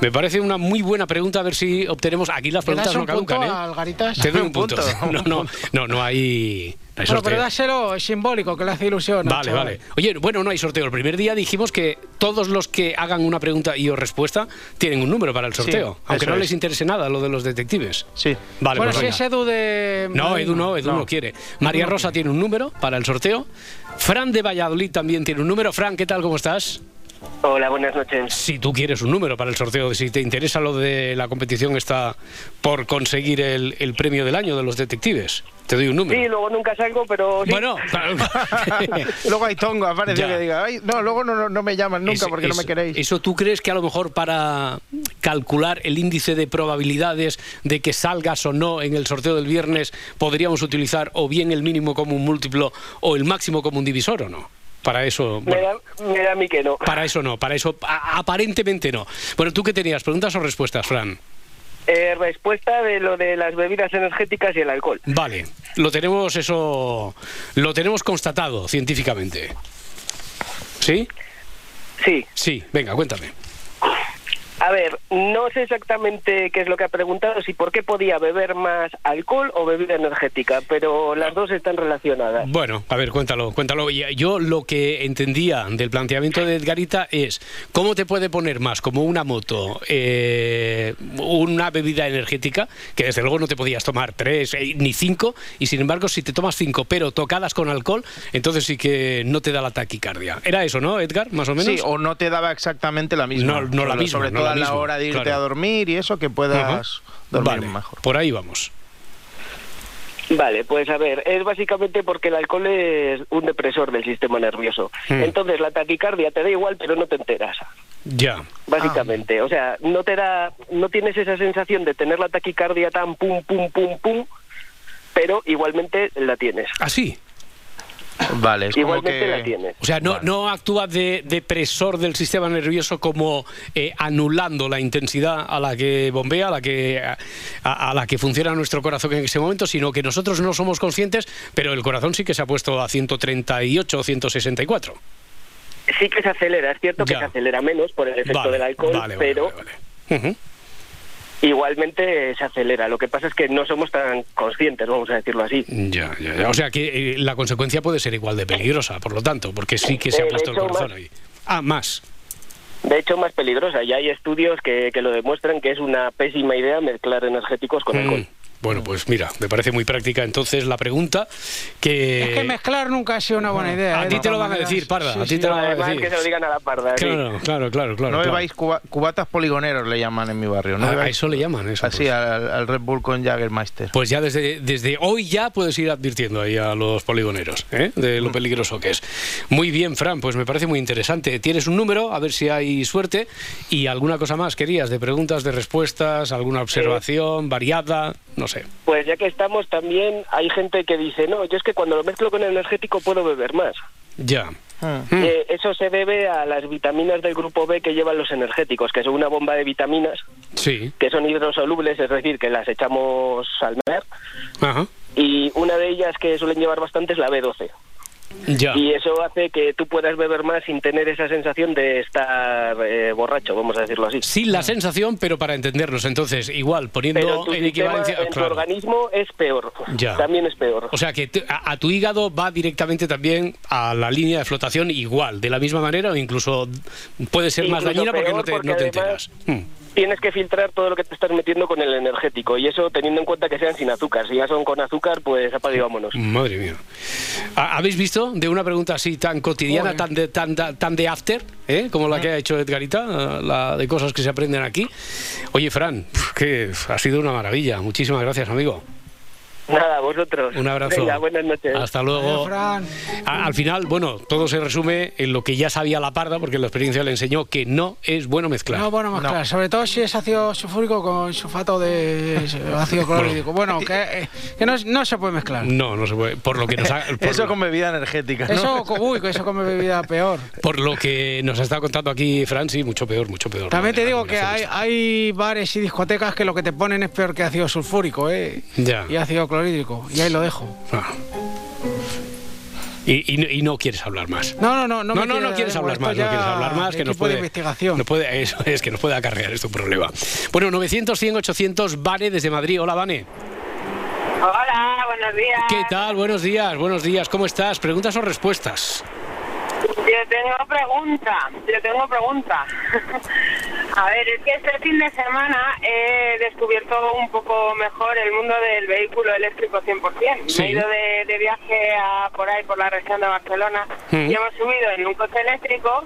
Speaker 1: Me parece una muy buena pregunta a ver si obtenemos. Aquí las
Speaker 10: ¿Le das
Speaker 1: preguntas no
Speaker 10: punto
Speaker 1: caducan, ¿eh?
Speaker 10: al?
Speaker 1: Te doy un
Speaker 9: Un
Speaker 1: punto. No, no, no, no hay. Hay
Speaker 10: Bueno, pero
Speaker 1: sorteo.
Speaker 10: dáselo, es simbólico, que le hace ilusión. al
Speaker 1: Vale,
Speaker 10: chaval.
Speaker 1: vale. Oye, bueno, no hay sorteo. El primer día dijimos que todos los que hagan una pregunta y o respuesta tienen un número para el sorteo.
Speaker 9: Sí,
Speaker 1: aunque no
Speaker 9: es.
Speaker 1: les interese nada lo de los detectives.
Speaker 9: Sí.
Speaker 1: Vale,
Speaker 10: bueno,
Speaker 1: pues
Speaker 10: si
Speaker 1: venga.
Speaker 10: es Edu de.
Speaker 1: No, Edu no, Edu no,
Speaker 9: No.
Speaker 1: quiere. María Rosa tiene un número para el sorteo. Fran de Valladolid también tiene un número. Fran, ¿qué tal? ¿Cómo estás?
Speaker 12: Hola, buenas noches.
Speaker 1: Si tú quieres un número para el sorteo, si te interesa lo de la competición está por conseguir el, el premio del año de los detectives, te doy un número.
Speaker 12: Sí, luego nunca salgo, pero sí.
Speaker 1: Bueno,
Speaker 9: luego hay tongo, aparece
Speaker 1: Ya.
Speaker 9: que diga, "Ay, no, luego no, no, no me llaman nunca
Speaker 1: Eso-
Speaker 9: porque no me queréis.
Speaker 1: ¿Eso tú crees que a lo mejor para calcular el índice de probabilidades de que salgas o no en el sorteo del viernes podríamos utilizar o bien el mínimo común múltiplo o el máximo común divisor o no? Para eso,
Speaker 12: me,
Speaker 1: bueno,
Speaker 12: da, me da a mí que no.
Speaker 1: para eso no, para eso a- aparentemente no. Bueno, ¿tú qué tenías? ¿Preguntas o respuestas, Fran?
Speaker 12: Eh, respuesta de lo de las bebidas energéticas y el alcohol.
Speaker 1: Vale, lo tenemos eso, lo tenemos constatado científicamente. ¿Sí?
Speaker 12: Sí.
Speaker 1: Sí, venga, cuéntame.
Speaker 12: A ver, no sé exactamente qué es lo que ha preguntado, si por qué podía beber más alcohol o bebida energética, pero las dos están relacionadas.
Speaker 1: Bueno, a ver, cuéntalo, cuéntalo. Y Yo lo que entendía del planteamiento de Edgarita es cómo te puede poner más como una moto, eh, una bebida energética, que desde luego no te podías tomar tres eh, ni cinco, y sin embargo si te tomas cinco pero tocadas con alcohol, entonces sí que no te da la taquicardia. Era eso, ¿no, Edgar? Más o menos.
Speaker 9: Sí, o no te daba exactamente la misma.
Speaker 1: No, no la misma,
Speaker 9: Sobre
Speaker 1: no
Speaker 9: todo a la hora de irte
Speaker 1: claro.
Speaker 9: a dormir y eso, que puedas dormir
Speaker 1: Vale,
Speaker 9: mejor.
Speaker 1: por ahí vamos.
Speaker 12: Vale, pues a ver, es básicamente porque el alcohol es un depresor del sistema nervioso.
Speaker 1: Hmm.
Speaker 12: Entonces la taquicardia te da igual, pero no te enteras.
Speaker 1: Ya.
Speaker 12: Básicamente, o sea, no te da, no tienes esa sensación de tener la taquicardia tan pum pum pum pum, pero igualmente la tienes.
Speaker 1: ¿Ah, sí?
Speaker 9: Vale, es como
Speaker 12: Igualmente
Speaker 9: que...
Speaker 12: la tienes.
Speaker 1: O sea, no, no actúa de depresor del sistema nervioso como eh, anulando la intensidad a la que bombea, a la que, a, a la que funciona nuestro corazón en ese momento, sino que nosotros no somos conscientes, pero el corazón sí que se ha puesto a 138 o 164.
Speaker 12: Sí que se acelera, es cierto que se acelera menos por el efecto
Speaker 1: Vale,
Speaker 12: del alcohol,
Speaker 1: vale, vale,
Speaker 12: pero. Igualmente se acelera. Lo que pasa es que no somos tan conscientes, vamos a decirlo así.
Speaker 1: Ya, ya, ya. O sea que eh, la consecuencia puede ser igual de peligrosa, por lo tanto, porque sí que se ha
Speaker 12: Eh,
Speaker 1: puesto el corazón
Speaker 12: más.
Speaker 1: ahí. Ah, más.
Speaker 12: De hecho, más peligrosa. Ya hay estudios que, que lo demuestran que es una pésima idea mezclar energéticos con
Speaker 1: Mm,
Speaker 12: alcohol.
Speaker 1: Bueno, pues mira, me parece muy práctica entonces la pregunta que...
Speaker 10: Es que mezclar nunca ha sido una buena idea.
Speaker 1: A
Speaker 10: ¿eh?
Speaker 1: ti te lo van a decir, Parda,
Speaker 10: Sí,
Speaker 1: a ti
Speaker 10: sí.
Speaker 1: te lo van a decir.
Speaker 12: que se lo digan a la parda. sí.
Speaker 1: Claro, claro, claro, claro.
Speaker 9: no
Speaker 1: claro.
Speaker 9: bebáis cuba- cubatas poligoneros, le llaman en mi barrio. ¿no
Speaker 1: Ah, a eso le llaman eso.
Speaker 9: Así,
Speaker 1: pues.
Speaker 9: al, al Red Bull con Jagermeister.
Speaker 1: Pues ya desde, desde hoy ya puedes ir advirtiendo ahí a los poligoneros ¿eh? de lo peligroso que es. Muy bien, Fran, pues me parece muy interesante. Tienes un número, a ver si hay suerte. Y alguna cosa más querías, de preguntas, de respuestas, alguna observación variada, no sé.
Speaker 12: Pues ya que estamos, también hay gente que dice, no, yo es que cuando lo mezclo con energético puedo beber más.
Speaker 1: Ya.
Speaker 9: Hmm.
Speaker 12: Eh, eso se debe a las vitaminas del grupo B que llevan los energéticos, que son una bomba de vitaminas
Speaker 1: Sí.
Speaker 12: que son hidrosolubles, es decir, que las echamos al mar.
Speaker 1: Ajá.
Speaker 12: Y una de ellas que suelen llevar bastante es la B12.
Speaker 1: Ya.
Speaker 12: Y eso hace que tú puedas beber más sin tener esa sensación de estar eh, borracho, vamos a decirlo así.
Speaker 1: Sin la sensación, pero para entendernos. Entonces, igual, poniendo
Speaker 12: tu
Speaker 1: en equivalencia.
Speaker 12: en tu
Speaker 1: claro.
Speaker 12: organismo es peor.
Speaker 1: Ya.
Speaker 12: También es peor.
Speaker 1: O sea que a, a tu hígado va directamente también a la línea de flotación igual, de la misma manera o incluso puede ser más dañina porque no te,
Speaker 12: porque
Speaker 1: no te
Speaker 12: además-
Speaker 1: enteras. Hmm.
Speaker 12: Tienes que filtrar todo lo que te estás metiendo con el energético y eso teniendo en cuenta que sean sin azúcar. Si ya son con azúcar, pues apaga y vámonos.
Speaker 1: Madre mía. ¿Ha- ¿Habéis visto de una pregunta así tan cotidiana, tan de, tan, tan de after, ¿eh? como la que ha hecho Edgarita, la de cosas que se aprenden aquí? Oye, Fran, que ha sido una maravilla. Muchísimas gracias, amigo.
Speaker 12: Nada, vosotros.
Speaker 1: Un abrazo.
Speaker 12: Venga, buenas noches.
Speaker 1: Hasta luego.
Speaker 10: Adiós, Fran.
Speaker 1: A- Al final, bueno, todo se resume en lo que ya sabía la parda, porque la experiencia le enseñó que no es bueno mezclar.
Speaker 10: No, bueno, mezclar. Sobre todo si es ácido sulfúrico con sulfato de ácido clorhídrico. Bueno, que, eh, que no, no se puede mezclar.
Speaker 1: No, no se puede. Por lo que nos ha, por,
Speaker 9: Eso con bebida energética, ¿no?
Speaker 10: Eso, uy, eso come bebida peor.
Speaker 1: por lo que nos ha estado contando aquí Fran, sí, mucho peor, mucho peor.
Speaker 10: También te digo que hay, bares y discotecas que lo que te ponen es peor que ácido sulfúrico, ¿eh?
Speaker 1: Ya.
Speaker 10: Y ácido clorhídrico. Y ahí lo dejo.
Speaker 1: Ah. Y, y no- y no quieres hablar más.
Speaker 10: No, no, no.
Speaker 1: No,
Speaker 10: me
Speaker 1: no, no,
Speaker 10: quiere-
Speaker 1: quieres hablar más, no quieres hablar más, que nos puede,
Speaker 10: investigación.
Speaker 1: nos puede- eso es que nos puede acarrear esto un problema. Bueno, 900, 100, 800, Vane desde Madrid. Hola, Vane.
Speaker 13: Hola, buenos días.
Speaker 1: ¿Qué tal? Buenos días, buenos días. ¿Cómo estás? ¿Preguntas o respuestas?
Speaker 13: Yo tengo pregunta, yo tengo pregunta. A ver, es que este fin de semana he descubierto un poco mejor el mundo del vehículo eléctrico 100%.
Speaker 14: Sí.
Speaker 13: Me he ido de, de viaje a, por ahí, por la región de Barcelona,
Speaker 14: Mm.
Speaker 13: y hemos subido en un coche eléctrico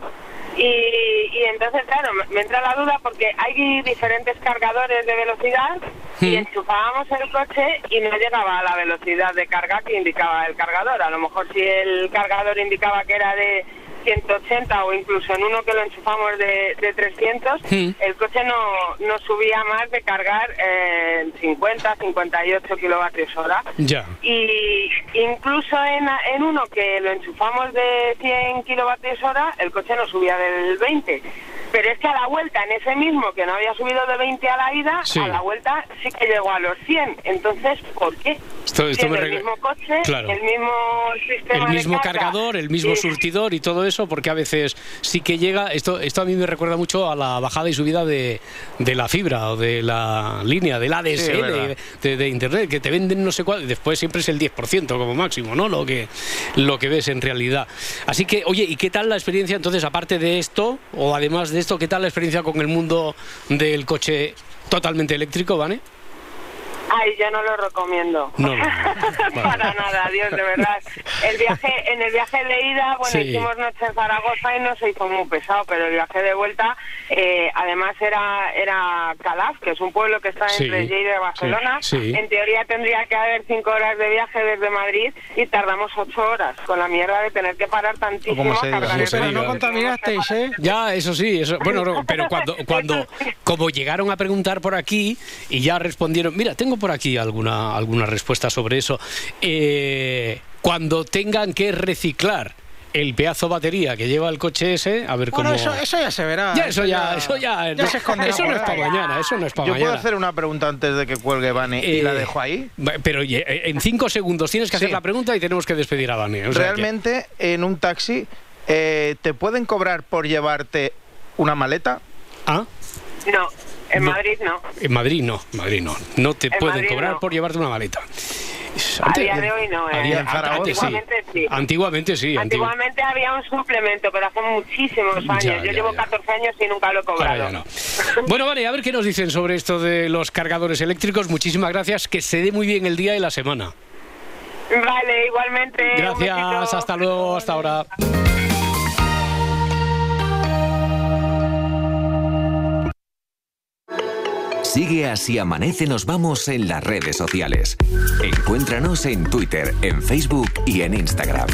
Speaker 13: y, y entonces, claro, me, me entra la duda porque hay diferentes cargadores de velocidad y
Speaker 14: Mm.
Speaker 13: enchufábamos el coche y no llegaba a la velocidad de carga que indicaba el cargador. A lo mejor si el cargador indicaba que era de 180 o incluso en uno que lo enchufamos de, de 300,
Speaker 14: Mm.
Speaker 13: el coche no, no subía más de cargar eh, 50, 58 kilovatios hora.
Speaker 1: Ya.
Speaker 13: Y incluso en, en uno que lo enchufamos de 100 kilovatios hora, el coche no subía del 20. Pero es que a la vuelta, en ese mismo que no había subido de 20 a la ida,
Speaker 1: Sí.
Speaker 13: a la vuelta sí que llegó a los 100. Entonces, ¿por qué?
Speaker 1: Esto- esto me
Speaker 13: el mismo coche,
Speaker 1: Claro.
Speaker 13: el mismo sistema
Speaker 1: El
Speaker 13: de
Speaker 1: mismo
Speaker 13: carga.
Speaker 1: cargador, el mismo
Speaker 13: Y-
Speaker 1: surtidor y todo eso, porque a veces sí que llega. Esto, esto a mí me recuerda mucho a la bajada y subida de, de la fibra o de la línea, del
Speaker 9: Sí,
Speaker 1: ADSL
Speaker 9: verdad.
Speaker 1: de, de internet, que te venden no sé cuál, y después siempre es el 10% como máximo, ¿no? Lo que, lo que ves en realidad. Así que, oye, ¿y qué tal la experiencia entonces, aparte de esto, o además de esto, qué tal la experiencia con el mundo del coche totalmente eléctrico, Vane?
Speaker 13: Ay, yo no lo recomiendo.
Speaker 1: No, no,
Speaker 13: Para nada, Dios, de verdad. El viaje, en el viaje de ida, bueno,
Speaker 1: Sí.
Speaker 13: hicimos noche en Zaragoza y no se hizo muy pesado, pero el viaje de vuelta, eh, además era era Calaf, que es un pueblo que está
Speaker 14: Sí,
Speaker 13: entre Lleida y Barcelona.
Speaker 14: sí, sí.
Speaker 13: En teoría tendría que haber cinco horas de viaje desde Madrid y tardamos ocho horas, con la mierda de tener que parar tantísimo
Speaker 1: Como
Speaker 13: a
Speaker 1: se diga,
Speaker 13: cargar
Speaker 1: como
Speaker 13: el
Speaker 1: se
Speaker 13: coche.
Speaker 1: diga.
Speaker 10: No contaminasteis, ¿eh?
Speaker 1: Ya, eso sí, eso, bueno, no, pero cuando, cuando, como llegaron a preguntar por aquí y ya respondieron, mira, tengo por aquí alguna, alguna respuesta sobre eso. Eh, cuando tengan que reciclar el pedazo batería que lleva el coche ese, a ver cómo.
Speaker 10: Bueno, eso, eso ya se verá.
Speaker 1: Ya, eso ya, eso ya,
Speaker 10: ya se esconderá
Speaker 1: eso no es para mañana, eso no es para
Speaker 9: Yo
Speaker 1: mañana.
Speaker 9: puedo hacer una pregunta antes de que cuelgue Vane y
Speaker 1: Eh,
Speaker 9: la dejo ahí.
Speaker 1: Pero eh, en cinco segundos tienes que hacer la pregunta y tenemos que despedir a Vane. o sea que-
Speaker 9: Realmente, en un taxi, eh, ¿te pueden cobrar por llevarte una maleta?
Speaker 1: ¿Ah?
Speaker 13: No, en. Madrid no.
Speaker 1: En Madrid no, Madrid no. No te
Speaker 13: En
Speaker 1: pueden
Speaker 13: Madrid
Speaker 1: cobrar
Speaker 13: no.
Speaker 1: por llevarte una maleta.
Speaker 13: A día de hoy no, ¿eh?
Speaker 1: Había- antes.
Speaker 13: Antiguamente sí.
Speaker 1: Antiguamente sí. antigu-
Speaker 13: Antiguamente había un suplemento, pero hace muchísimos años.
Speaker 1: Ya,
Speaker 13: Yo
Speaker 1: ya,
Speaker 13: llevo 14 años y nunca lo he cobrado.
Speaker 1: Ya no. Bueno, vale, a ver qué nos dicen sobre esto de los cargadores eléctricos. Muchísimas gracias. Que se dé muy bien el día y la semana.
Speaker 13: Vale, igualmente.
Speaker 1: Gracias, hasta luego, hasta ahora.
Speaker 14: Sigue así amanece nos vamos en las redes sociales. Encuéntranos en Twitter, en Facebook y en Instagram.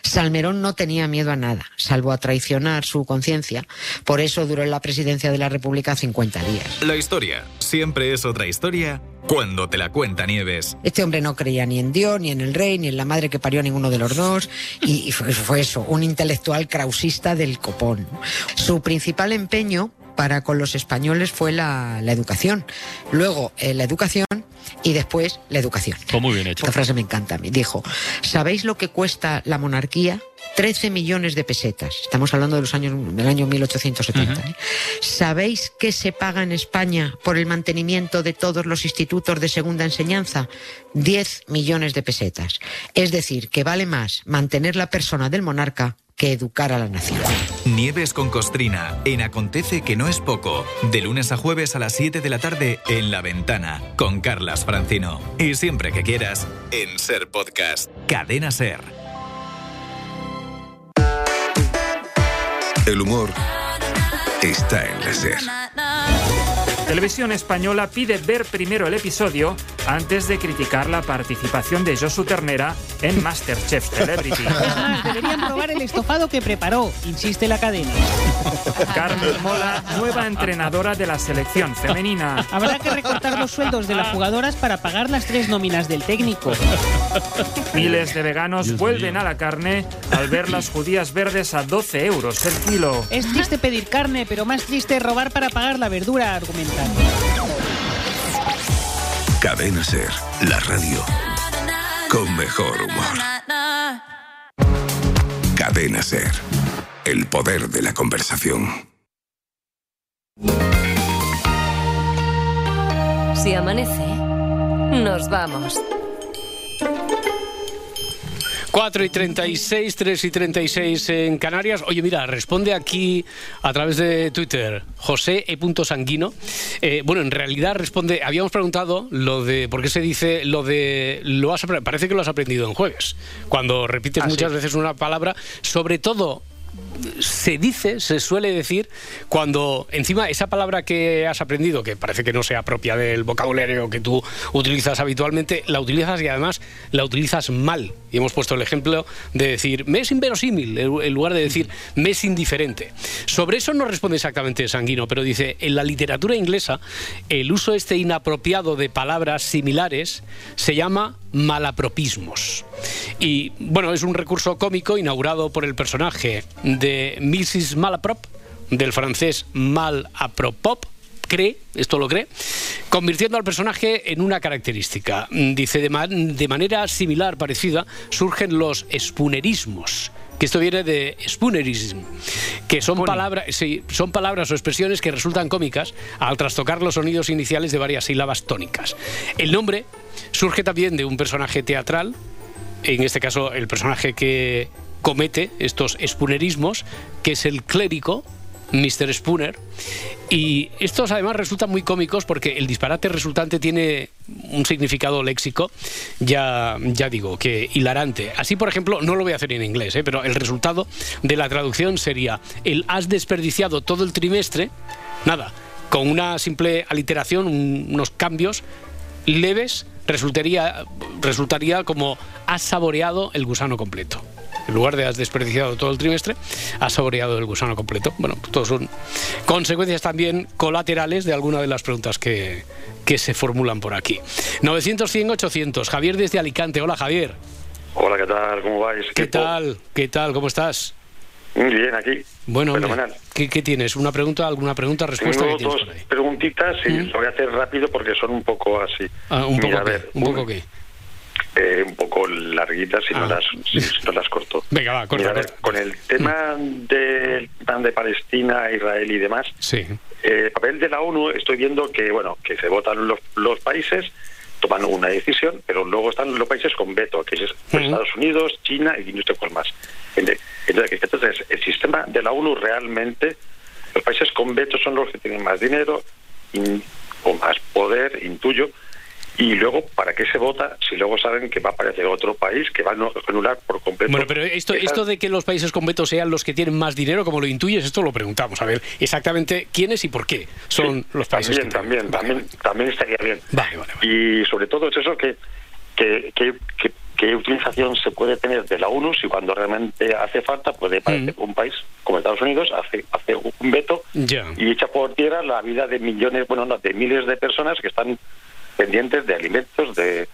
Speaker 15: Salmerón no tenía miedo a nada, salvo a traicionar su conciencia. Por eso duró en la presidencia de la República 50 días.
Speaker 16: La historia siempre es otra historia cuando te la cuenta Nieves.
Speaker 15: Este hombre no creía ni en Dios, ni en el rey, ni en la madre que parió a ninguno de los dos. Y y fue, fue eso, un intelectual krausista del copón. Su principal empeño para con los españoles fue la, la educación. Luego eh, la educación y después la educación.
Speaker 17: Pues muy bien hecho.
Speaker 15: Esta frase me encanta a mí. Dijo, ¿sabéis lo que cuesta la monarquía? 13 millones de pesetas. Estamos hablando de los años, del año 1870. ¿eh? ¿Sabéis qué se paga en España por el mantenimiento de todos los institutos de segunda enseñanza? 10 millones de pesetas. Es decir, que vale más mantener la persona del monarca que educar a la nación.
Speaker 16: Nieves con Costrina en Acontece que no es poco. De lunes a jueves a las 7 de la tarde en La Ventana con Carlas Francino. Y siempre que quieras en Ser Podcast. Cadena Ser.
Speaker 7: El humor está en la SER.
Speaker 18: Televisión Española pide ver primero el episodio antes de criticar la participación de Josu Ternera en Masterchef Celebrity.
Speaker 19: Deberían probar el estofado que preparó, insiste la cadena.
Speaker 18: Carmen Mola, nueva entrenadora de la selección femenina.
Speaker 19: Habrá que recortar los sueldos de las jugadoras para pagar las tres nóminas del técnico.
Speaker 18: Miles de veganos vuelven a la carne al ver las judías verdes a 12 euros el kilo.
Speaker 19: Es triste pedir carne, pero más triste robar para pagar la verdura, argumentan.
Speaker 7: Cadena SER, la radio con mejor humor. Cadena SER, el poder de la conversación.
Speaker 8: Si amanece, nos vamos.
Speaker 1: 4 y 36, 3 y 36 en Canarias. Oye, mira, responde aquí a través de Twitter José E. Sanguino. Eh, bueno, en realidad responde, habíamos preguntado lo de, ¿por qué se dice lo de, lo has, parece que lo has aprendido en jueves, cuando repites
Speaker 9: Ah,
Speaker 1: muchas
Speaker 9: sí.
Speaker 1: veces una palabra, sobre todo se dice, se suele decir, cuando encima esa palabra que has aprendido, que parece que no sea propia del vocabulario que tú utilizas habitualmente, la utilizas y además la utilizas mal. Y hemos puesto el ejemplo de decir, me es inverosímil, en lugar de decir, me es indiferente. Sobre eso no responde exactamente Sanguino, pero dice, en la literatura inglesa, el uso este inapropiado de palabras similares se llama malapropismos. Y bueno, es un recurso cómico inaugurado por el personaje de Mrs. Malaprop, del francés mal apropos, cree, esto lo cree, convirtiendo al personaje en una característica. Dice, de, ma- de manera similar, parecida, surgen los spoonerismos. Que esto viene de spoonerism, que son palabras, sí, son palabras o expresiones que resultan cómicas al trastocar los sonidos iniciales de varias sílabas tónicas. El nombre surge también de un personaje teatral, en este caso el personaje que comete estos spoonerismos, que es el clérigo, Mr. Spooner. Y estos además resultan muy cómicos porque el disparate resultante tiene un significado léxico, ya, ya digo, que hilarante. Así, por ejemplo, no lo voy a hacer en inglés, ¿eh? pero el resultado de la traducción sería el has desperdiciado todo el trimestre, nada, con una simple aliteración, un- unos cambios leves, resultaría, resultaría como has saboreado el gusano completo. En lugar de has desperdiciado todo el trimestre, has saboreado el gusano completo. Bueno, pues todos son consecuencias también colaterales de alguna de las preguntas que, que se formulan por aquí. 900, 100, 800. Javier desde Alicante. Hola, Javier.
Speaker 20: Hola, ¿qué tal? ¿Cómo vais?
Speaker 1: ¿Qué tal? ¿Qué tal? ¿Cómo estás?
Speaker 20: Muy bien, aquí.
Speaker 1: Bueno, hombre. ¿qué, qué tienes? ¿Una pregunta, alguna pregunta, respuesta?
Speaker 20: Tengo
Speaker 1: ¿Qué tienes
Speaker 20: dos preguntitas y lo voy a hacer rápido porque son un poco así.
Speaker 1: Ah, un poco
Speaker 20: a
Speaker 1: qué,
Speaker 20: ver,
Speaker 1: un poco qué.
Speaker 20: Eh, un poco larguitas si, no
Speaker 1: Ah.
Speaker 20: las, si no las corto.
Speaker 1: Venga, va, corta,
Speaker 20: Mira, con el tema del plan de Palestina, Israel y demás,
Speaker 1: Sí.
Speaker 20: eh, el papel de la ONU estoy viendo que bueno que se votan los, los países, toman una decisión, pero luego están los países con veto, que es Estados Unidos, China y no sé cuál más. Entonces, entonces, el sistema de la ONU realmente, los países con veto son los que tienen más dinero in- o más poder, intuyo, y luego, ¿para qué se vota si luego saben que va a aparecer otro país que va a anular por completo?
Speaker 1: Bueno, pero esto, esto de que los países con veto sean los que tienen más dinero, como lo intuyes, esto lo preguntamos. A ver, exactamente quiénes y por qué son los países
Speaker 20: también,
Speaker 1: que
Speaker 20: también, también, también estaría bien.
Speaker 1: Vale, vale,
Speaker 20: Y sobre todo es eso que, que, que, que- qué utilización se puede tener de la ONU si cuando realmente hace falta puede parecer un país como Estados Unidos hace, hace un veto y echa por tierra la vida de millones, bueno, no, de miles de personas que están pendientes de alimentos, de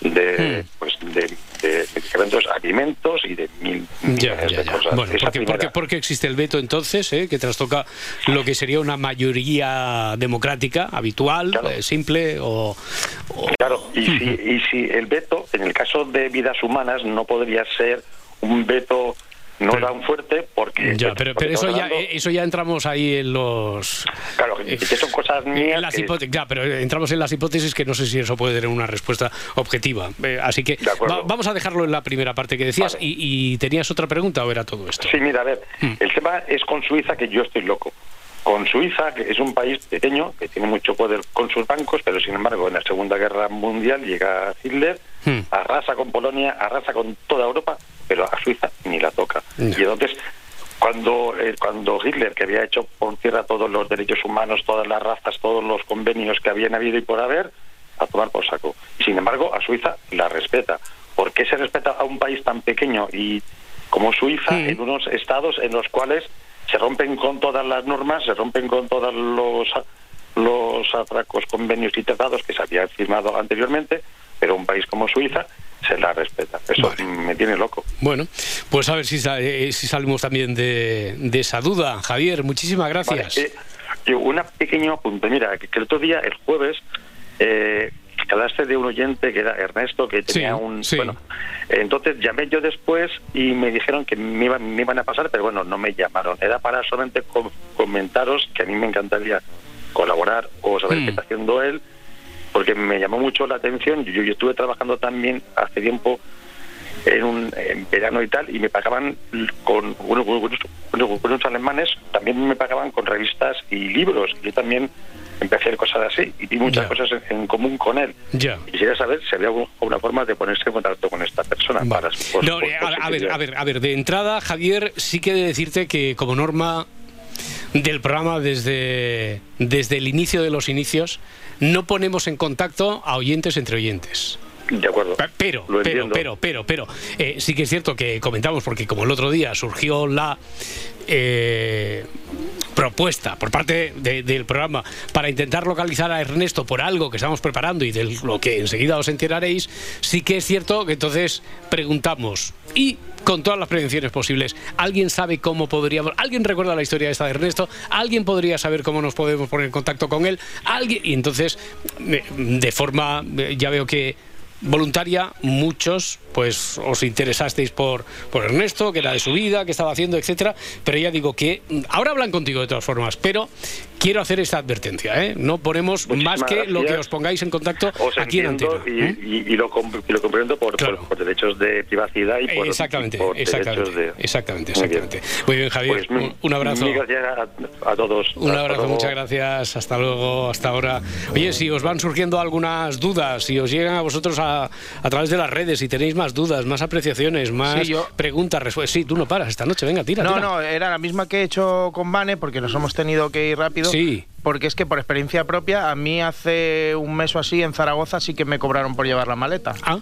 Speaker 20: de, pues, de, de medicamentos, alimentos y de mil
Speaker 1: Ya, ya, ya.
Speaker 20: cosas.
Speaker 1: Bueno, porque,
Speaker 20: primera.
Speaker 1: porque, porque existe el veto entonces, eh, que trastoca lo que sería una mayoría democrática habitual, eh, simple o...
Speaker 20: Claro, y si, y si el veto, en el caso de vidas humanas, no podría ser un veto no tan fuerte porque...
Speaker 1: Ya, pero, pero eso, ya, eh, eso ya entramos ahí en los...
Speaker 20: Claro, que son cosas mías
Speaker 1: las
Speaker 20: que-
Speaker 1: ya, pero entramos en las hipótesis que no sé si eso puede tener una respuesta objetiva. Eh, así que va- vamos a dejarlo en la primera parte que decías. Y, y tenías otra pregunta o era todo esto?
Speaker 20: Sí, mira, a ver,
Speaker 1: Hmm.
Speaker 20: el tema es con Suiza que yo estoy loco. Con Suiza, que es un país pequeño, que tiene mucho poder con sus bancos, pero sin embargo en la Segunda Guerra Mundial llega Hitler,
Speaker 1: Hmm.
Speaker 20: arrasa con Polonia, arrasa con toda Europa, pero a Suiza ni la toca. Y entonces, cuando, eh, cuando Hitler, que había hecho por tierra todos los derechos humanos, todas las razas, todos los convenios que habían habido y por haber, a tomar por saco. Sin embargo, a Suiza la respeta. ¿Por qué se respeta a un país tan pequeño y como Suiza en unos estados en los cuales se rompen con todas las normas, se rompen con todos los los atracos, convenios y tratados que se habían firmado anteriormente, pero un país como Suiza se la respeta. Eso me tiene loco.
Speaker 1: Bueno, pues a ver si, eh, si salimos también de, de esa duda. Javier, muchísimas gracias.
Speaker 20: Vale, eh, y una pequeño apunte. Mira, que, el otro día, el jueves, eh, hablaste de un oyente que era Ernesto, que tenía un... Bueno, entonces llamé yo después y me dijeron que me iban, me iban a pasar, pero bueno, no me llamaron. Era para solamente com- comentaros que a mí me encantaría colaborar o saber
Speaker 1: Mm.
Speaker 20: qué está haciendo él, porque me llamó mucho la atención. Yo, yo estuve trabajando también hace tiempo en, un, en verano y tal, y me pagaban con unos, unos- unos- unos alemanes, también me pagaban con revistas y libros. Yo también empecé a hacer cosas así y vi muchas cosas en, en común con él. Quisiera saber si había alguna forma de ponerse en contacto con esta persona. Para, por-
Speaker 1: No,
Speaker 20: por-
Speaker 1: eh,
Speaker 20: por
Speaker 1: a, a ver, a ver, a ver, de entrada, Javier, sí que he de decirte que como norma del programa desde, desde el inicio de los inicios, no ponemos en contacto a oyentes entre oyentes.
Speaker 20: De acuerdo.
Speaker 1: Pero, pero, pero, pero, pero, eh, sí que es cierto que comentamos, porque como el otro día surgió la eh, propuesta por parte de- del programa para intentar localizar a Ernesto por algo que estamos preparando y de lo que enseguida os enteraréis, sí que es cierto que entonces preguntamos y con todas las prevenciones posibles, ¿alguien sabe cómo podríamos, alguien recuerda la historia esta de Ernesto? ¿Alguien podría saber cómo nos podemos poner en contacto con él? ¿Alguien? Y entonces, eh, de forma, eh, ya veo que voluntaria, muchos pues os interesasteis por, por Ernesto, que era de su vida, que estaba haciendo, etcétera, pero ya digo que mm, ahora hablan contigo de todas formas, pero quiero hacer esta advertencia, ¿eh? no ponemos más que lo que os pongáis en contacto
Speaker 20: Os
Speaker 1: aquí en Antena. ¿eh?
Speaker 20: y, y- lo, comp- y lo comprendo por, por- por derechos de privacidad y por,
Speaker 1: Exactamente,
Speaker 20: y por
Speaker 1: exactamente,
Speaker 20: derechos de...
Speaker 1: exactamente,
Speaker 20: Muy bien.
Speaker 1: exactamente. Muy bien, Javier,
Speaker 20: Pues,
Speaker 1: un, un abrazo.
Speaker 20: gracias a, a todos.
Speaker 1: Un
Speaker 20: Hasta
Speaker 1: abrazo,
Speaker 20: luego.
Speaker 1: muchas gracias. Hasta luego, hasta ahora. Oye, si os van surgiendo algunas dudas, si os llegan a vosotros a, a través de las redes, si tenéis más dudas, más apreciaciones, más
Speaker 9: Sí, yo-
Speaker 1: preguntas, respuestas. Sí, tú no paras esta noche, venga, tira.
Speaker 9: No,
Speaker 1: tira.
Speaker 9: no, era la misma que he hecho con Vane porque nos hemos tenido que ir rápido.
Speaker 1: Sí.
Speaker 9: Porque es que por experiencia propia, a mí hace un mes o así en Zaragoza sí que me cobraron por llevar la maleta.
Speaker 1: Ah.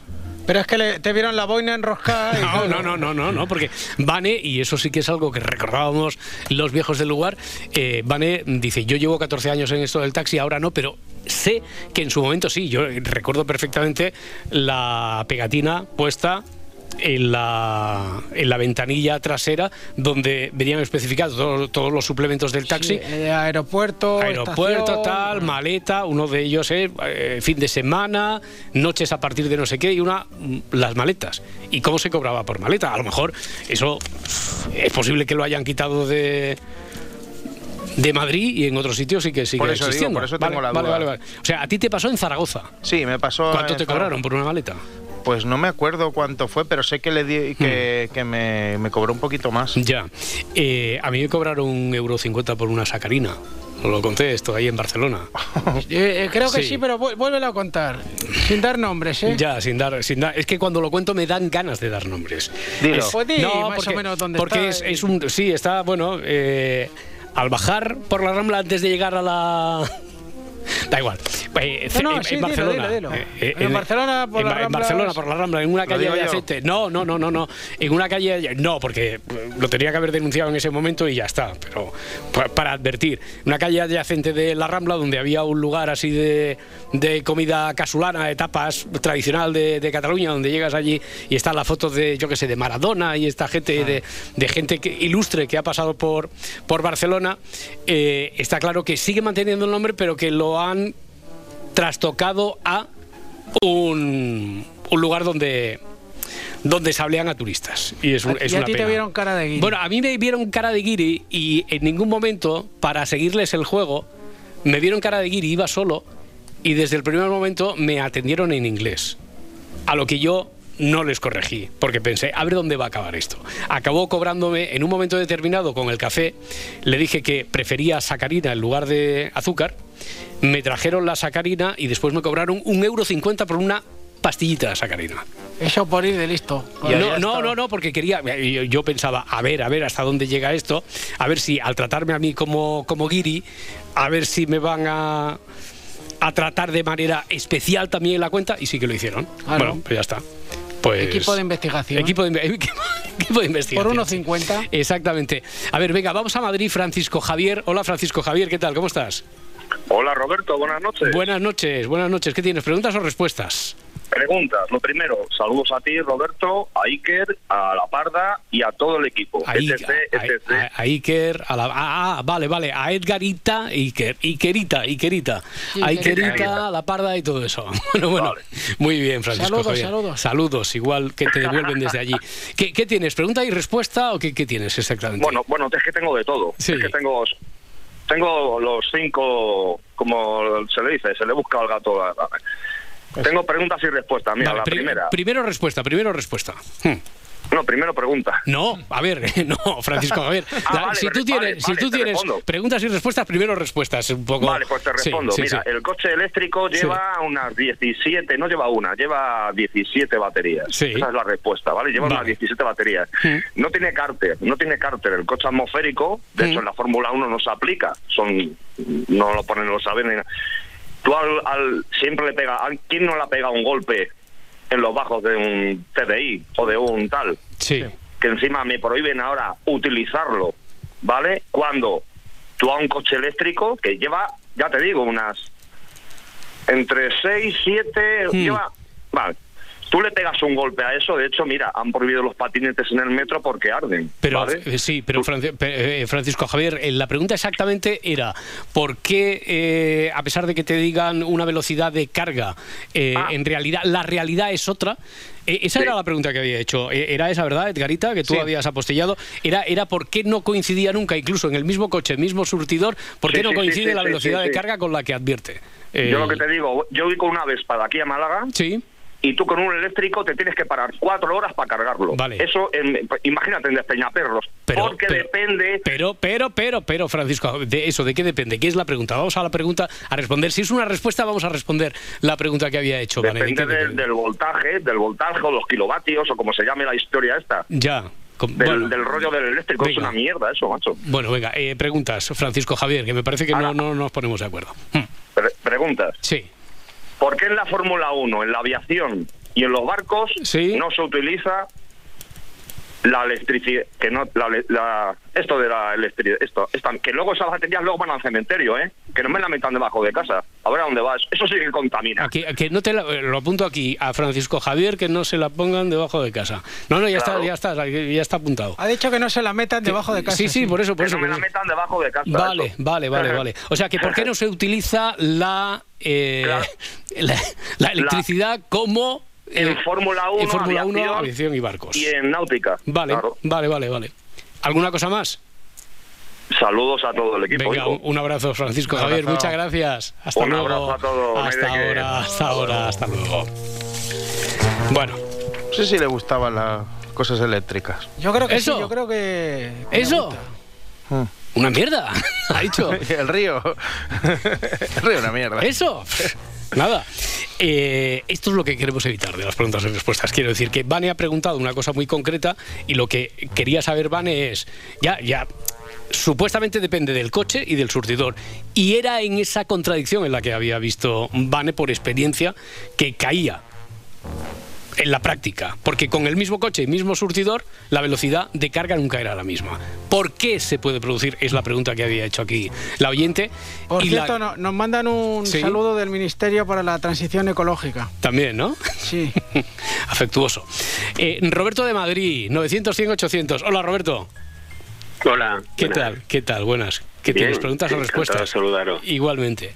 Speaker 10: Pero es que le- te vieron la boina enroscada. y
Speaker 1: No,
Speaker 10: claro.
Speaker 1: no, no, no, no, no, porque Vane, y eso sí que es algo que recordábamos los viejos del lugar, eh, Vane dice, yo llevo 14 años en esto del taxi, ahora no, pero sé que en su momento sí, yo recuerdo perfectamente la pegatina puesta en la, en la ventanilla trasera donde venían especificados todo- todos los suplementos del taxi.
Speaker 10: Sí, eh, aeropuerto,
Speaker 1: Aeropuerto,
Speaker 10: estación.
Speaker 1: tal, maleta, uno de ellos es eh, fin de semana, noches a partir de no sé qué, y una mm, las maletas. ¿Y cómo se cobraba por maleta? A lo mejor eso es posible que lo hayan quitado de de Madrid y en otros sitios sí que sigue
Speaker 9: Por eso digo,
Speaker 1: existiendo.
Speaker 9: por eso
Speaker 1: Vale,
Speaker 9: tengo la
Speaker 1: vale,
Speaker 9: duda.
Speaker 1: vale, vale. O sea, a ti te pasó en Zaragoza.
Speaker 9: Sí, me pasó.
Speaker 1: ¿Cuánto
Speaker 9: en
Speaker 1: te
Speaker 9: Zaragoza.
Speaker 1: cobraron por una maleta?
Speaker 9: Pues no me acuerdo cuánto fue, pero sé que le di, que, que me, me cobró un poquito más.
Speaker 1: Ya. Eh, a mí me cobraron un euro cincuenta por una sacarina. Lo conté esto ahí en Barcelona.
Speaker 10: Eh, eh, creo que
Speaker 1: Sí.
Speaker 10: sí, pero vué- vuélvelo a contar. Sin dar nombres, ¿eh?
Speaker 1: Ya, sin dar, sin dar. Es que cuando lo cuento me dan ganas de dar nombres.
Speaker 10: Dilo.
Speaker 1: Es-
Speaker 10: Pues di
Speaker 1: no,
Speaker 10: más
Speaker 1: porque,
Speaker 10: o menos dónde
Speaker 1: porque
Speaker 10: está,
Speaker 1: es, es un. Sí, está, bueno. eh, al bajar por la rambla antes de llegar a la. Da igual.
Speaker 10: No, no,
Speaker 1: en,
Speaker 10: sí,
Speaker 1: en
Speaker 10: dilo,
Speaker 1: Barcelona.
Speaker 10: dilo, dilo. En Barcelona, por
Speaker 1: en,
Speaker 10: las
Speaker 1: Ba- en Barcelona, por la Rambla, en una
Speaker 10: ¿Lo
Speaker 1: calle
Speaker 10: yo?
Speaker 1: adyacente. No, no, no, no, no. En una calle. No, porque eh, lo tenía que haber denunciado en ese momento y ya está. Pero pa- para advertir. Una calle adyacente de la Rambla donde había un lugar así de, de comida casulana, de tapas tradicional de, de Cataluña, donde llegas allí y están las fotos de, yo qué sé, de Maradona y esta gente, de, de gente que, ilustre que ha pasado por, por Barcelona. Eh, está claro que sigue manteniendo el nombre, pero que lo han trastocado a un, un lugar donde donde sablean a turistas y es, un- es
Speaker 10: y a
Speaker 1: una
Speaker 10: ti te vieron cara de guiri.
Speaker 1: Bueno, a mí me vieron cara de guiri y en ningún momento, para seguirles el juego, me vieron cara de guiri, iba solo y desde el primer momento me atendieron en inglés. A lo que yo no les corregí, porque pensé, a ver dónde va a acabar esto. Acabó cobrándome en un momento determinado con el café, le dije que prefería sacarina en lugar de azúcar, me trajeron la sacarina y después me cobraron un euro cincuenta por una pastillita de sacarina.
Speaker 10: Eso por ir de listo.
Speaker 1: No, no, no, no, porque quería. Yo, yo pensaba, a ver, a ver hasta dónde llega esto, a ver si al tratarme a mí como, como guiri, a ver si me van a, a tratar de manera especial también la cuenta, y sí que lo hicieron. Bueno, pues ya está. Pues,
Speaker 10: Equipo de investigación.
Speaker 1: Equipo de, inve- equipo de investigación.
Speaker 10: Por 1,50.
Speaker 1: Exactamente. A ver, venga, vamos a Madrid, Francisco Javier. Hola, Francisco Javier, ¿qué tal? ¿Cómo estás?
Speaker 17: Hola Roberto, buenas noches.
Speaker 1: Buenas noches, buenas noches. ¿Qué tienes? ¿Preguntas o respuestas?
Speaker 17: Preguntas. Lo primero, saludos a ti Roberto, a Iker, a La Parda y a todo el equipo.
Speaker 1: A,
Speaker 17: etc,
Speaker 1: a-
Speaker 17: etc.
Speaker 1: a- a Iker, a la, ah, ah, vale, vale, a Edgarita, Iker, Ikerita, Ikerita,
Speaker 10: Sí,
Speaker 1: a
Speaker 10: Ikerita.
Speaker 1: Ikerita, la parda y todo eso. Bueno, bueno, muy bien, Francisco
Speaker 10: Saludos,
Speaker 1: Javier.
Speaker 10: saludos.
Speaker 1: Saludos, igual que te devuelven desde allí. ¿Qué, qué tienes? ¿Pregunta y respuesta o qué, qué tienes exactamente?
Speaker 17: Bueno, bueno, es que tengo de todo.
Speaker 1: Sí.
Speaker 17: Es que tengo tengo los cinco, como se le dice, se le busca al gato. Tengo preguntas y respuestas. Mira,
Speaker 1: Vale,
Speaker 17: la
Speaker 1: pri-
Speaker 17: primera.
Speaker 1: Primero respuesta, primero respuesta. Hmm.
Speaker 17: No, primero pregunta.
Speaker 1: No, a ver, no, Francisco Javier.
Speaker 17: Ah,
Speaker 1: La-
Speaker 17: vale,
Speaker 1: si tú
Speaker 17: vale,
Speaker 1: tienes, si tú tienes
Speaker 17: respondo.
Speaker 1: preguntas y respuestas, primero respuestas. Un poco.
Speaker 17: Vale, pues te respondo.
Speaker 1: sí,
Speaker 17: Mira,
Speaker 1: sí.
Speaker 17: el coche eléctrico lleva unas 17, no lleva una, lleva 17 baterías.
Speaker 1: Sí.
Speaker 17: Esa es la respuesta, ¿vale? Lleva unas
Speaker 1: Vale.
Speaker 17: 17 baterías. No tiene cárter, no tiene cárter. El coche atmosférico, de
Speaker 1: Mm.
Speaker 17: hecho en la Fórmula 1 no se aplica. Son no lo ponen, no lo saben. Tú al, al- siempre le pega, ¿a quién no le ha pegado un golpe en los bajos de un TDI o de un tal?
Speaker 1: Sí.
Speaker 17: que encima me prohíben ahora utilizarlo, ¿vale? Cuando tú a un coche eléctrico que lleva, ya te digo, unas entre 6, 7,
Speaker 1: Hmm.
Speaker 17: lleva, vale. Tú le pegas un golpe a eso, de hecho, mira, han prohibido los patinetes en el metro porque arden.
Speaker 1: Pero
Speaker 17: ¿vale?
Speaker 1: eh, sí, pero eh, Francisco Javier, eh, la pregunta exactamente era ¿por qué, eh, a pesar de que te digan una velocidad de carga, eh,
Speaker 17: Ah.
Speaker 1: en realidad la realidad es otra? Eh, esa era la pregunta que había hecho. ¿Era esa, verdad, Edgarita, que tú
Speaker 17: Sí.
Speaker 1: habías apostillado? Era, era por qué no coincidía nunca, incluso en el mismo coche, el mismo surtidor, por qué
Speaker 17: Sí,
Speaker 1: no coincide la velocidad de carga con la que advierte?
Speaker 17: Yo lo que te digo, yo voy con una Vespa de aquí a Málaga.
Speaker 1: Sí.
Speaker 17: Y tú con un eléctrico te tienes que parar cuatro horas para cargarlo.
Speaker 1: Vale.
Speaker 17: Eso, en- imagínate en Despeñaperros.
Speaker 1: Pero-
Speaker 17: porque
Speaker 1: pero-
Speaker 17: depende
Speaker 1: Pero, pero, pero, pero, Francisco, de eso, ¿de qué depende? ¿Qué es la pregunta? Vamos a la pregunta a responder. Si es una respuesta, vamos a responder la pregunta que había hecho. ¿vale? ¿De
Speaker 17: Depende
Speaker 1: qué
Speaker 17: del,
Speaker 1: depende?
Speaker 17: del voltaje, del voltaje o los kilovatios o como se llame la historia esta.
Speaker 1: Ya. com-
Speaker 17: Del,
Speaker 1: bueno,
Speaker 17: del rollo del eléctrico es una mierda eso, macho.
Speaker 1: bueno, venga, eh, preguntas, Francisco Javier, que me parece que no, no nos ponemos de acuerdo. Hmm.
Speaker 17: Pre- preguntas.
Speaker 1: Sí.
Speaker 17: ¿Por qué en la Fórmula 1, en la aviación y en los barcos no se utiliza la electricidad, que no, la, la- esto de la electricidad, esto, esta- que luego esas baterías luego van al cementerio, ¿eh? Que no me la metan debajo de casa. A ver a dónde vas. Eso sí que contamina.
Speaker 1: Aquí, que no te la- eh, lo apunto aquí a Francisco Javier que no se la pongan debajo de casa. No, no, ya
Speaker 17: Claro.
Speaker 1: está, ya está, ya está apuntado.
Speaker 10: Ha dicho que no se la metan debajo de casa.
Speaker 1: Sí, sí, por eso, por
Speaker 17: Que
Speaker 1: eso.
Speaker 17: no me la metan debajo de casa.
Speaker 1: Vale,
Speaker 17: eso.
Speaker 1: vale, vale, vale. O sea, que ¿por qué no se utiliza la, eh, la, la electricidad como
Speaker 17: En Fórmula 1,
Speaker 1: en Fórmula 1,
Speaker 17: aviación
Speaker 1: aviación y barcos?
Speaker 17: Y en náutica.
Speaker 1: Vale,
Speaker 17: claro.
Speaker 1: vale, vale, vale. ¿Alguna cosa más?
Speaker 17: Saludos a todo el equipo.
Speaker 1: Venga, un, un abrazo, Francisco
Speaker 17: Un
Speaker 1: Javier. Muchas gracias. Hasta
Speaker 17: Un
Speaker 1: luego.
Speaker 17: abrazo a todos,
Speaker 1: Hasta ahora, hasta ahora, hasta luego. Bueno.
Speaker 9: No sé si le gustaban las cosas eléctricas.
Speaker 10: Yo creo que
Speaker 1: ¿Eso?
Speaker 10: sí, yo creo que...
Speaker 1: ¿Eso? Una mierda, ha dicho.
Speaker 9: el río. el río una mierda.
Speaker 1: Eso. Nada. Eh, esto es lo que queremos evitar de las preguntas y respuestas. Quiero decir que Vane ha preguntado una cosa muy concreta y lo que quería saber Vane es, ya, ya, supuestamente depende del coche y del surtidor. Y era en esa contradicción en la que había visto Vane por experiencia que caía en la práctica, porque con el mismo coche y mismo surtidor, la velocidad de carga nunca era la misma. ¿Por qué se puede producir? Es la pregunta que había hecho aquí la oyente.
Speaker 10: Por
Speaker 1: y la-
Speaker 10: cierto, no- nos mandan un
Speaker 1: Sí.
Speaker 10: saludo del Ministerio para la Transición Ecológica.
Speaker 1: También, ¿no?
Speaker 10: Sí.
Speaker 1: Afectuoso. Eh, Roberto de Madrid, 900, 100, 800. Hola, Roberto.
Speaker 21: Hola.
Speaker 1: ¿Qué
Speaker 21: buenas.
Speaker 1: tal? ¿Qué tal? Buenas. ¿Qué
Speaker 21: Bien,
Speaker 1: tienes? ¿Preguntas o respuestas?
Speaker 21: saludaros.
Speaker 1: Igualmente.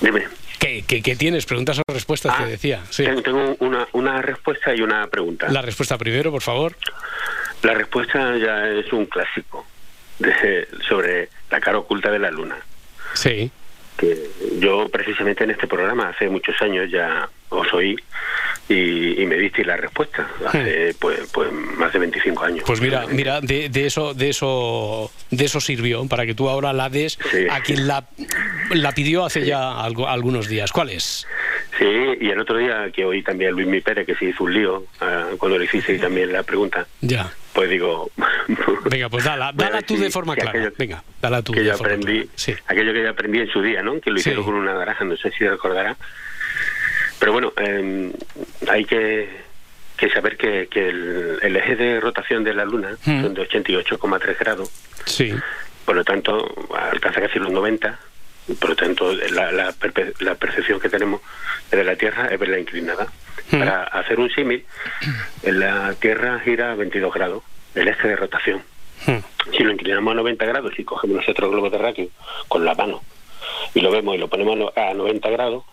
Speaker 21: Dime.
Speaker 1: ¿Qué, qué- qué tienes? ¿Preguntas o respuestas?
Speaker 21: Ah,
Speaker 1: te decía. Sí.
Speaker 21: Tengo- Tengo una, una respuesta y una pregunta.
Speaker 1: La respuesta primero, por favor.
Speaker 21: La respuesta ya es un clásico de- sobre la cara oculta de la luna.
Speaker 1: Sí.
Speaker 21: Que yo precisamente en este programa hace muchos años ya os oí y, y me diste la respuesta. Hace pues, pues más de 25 años.
Speaker 1: Pues mira, mira, de, de eso, de eso, de eso sirvió para que tú ahora la des a quien la, la pidió hace ya algo- algunos días. ¿Cuál es?
Speaker 21: Sí, y el otro día que oí también a Luis Mi Pérez que se hizo un lío ah, cuando le hiciste también la pregunta,
Speaker 1: Ya.
Speaker 21: pues digo,
Speaker 1: Venga, pues dala, dala tú
Speaker 21: sí,
Speaker 1: de forma clara.
Speaker 21: aquello-
Speaker 1: Venga, dala tú
Speaker 21: que
Speaker 1: de
Speaker 21: yo
Speaker 1: forma
Speaker 21: aprendí,
Speaker 1: clara.
Speaker 21: aquello que yo aprendí en su día, ¿no? Que lo
Speaker 1: Sí.
Speaker 21: hicieron con una naranja, no sé si recordará. Pero bueno, eh, hay que, que saber que, que el, el eje de rotación de la Luna
Speaker 1: Mm.
Speaker 21: son de 88,3 grados,
Speaker 1: Sí.
Speaker 21: por lo tanto alcanza casi los 90, y por lo tanto la, la, perpe- la percepción que tenemos de la Tierra es verla inclinada. Para hacer un símil, la Tierra gira a 22 grados, el eje de rotación. Si lo inclinamos a 90 grados y cogemos nosotros el globo terráqueo con la mano y lo vemos y lo ponemos a 90 grados,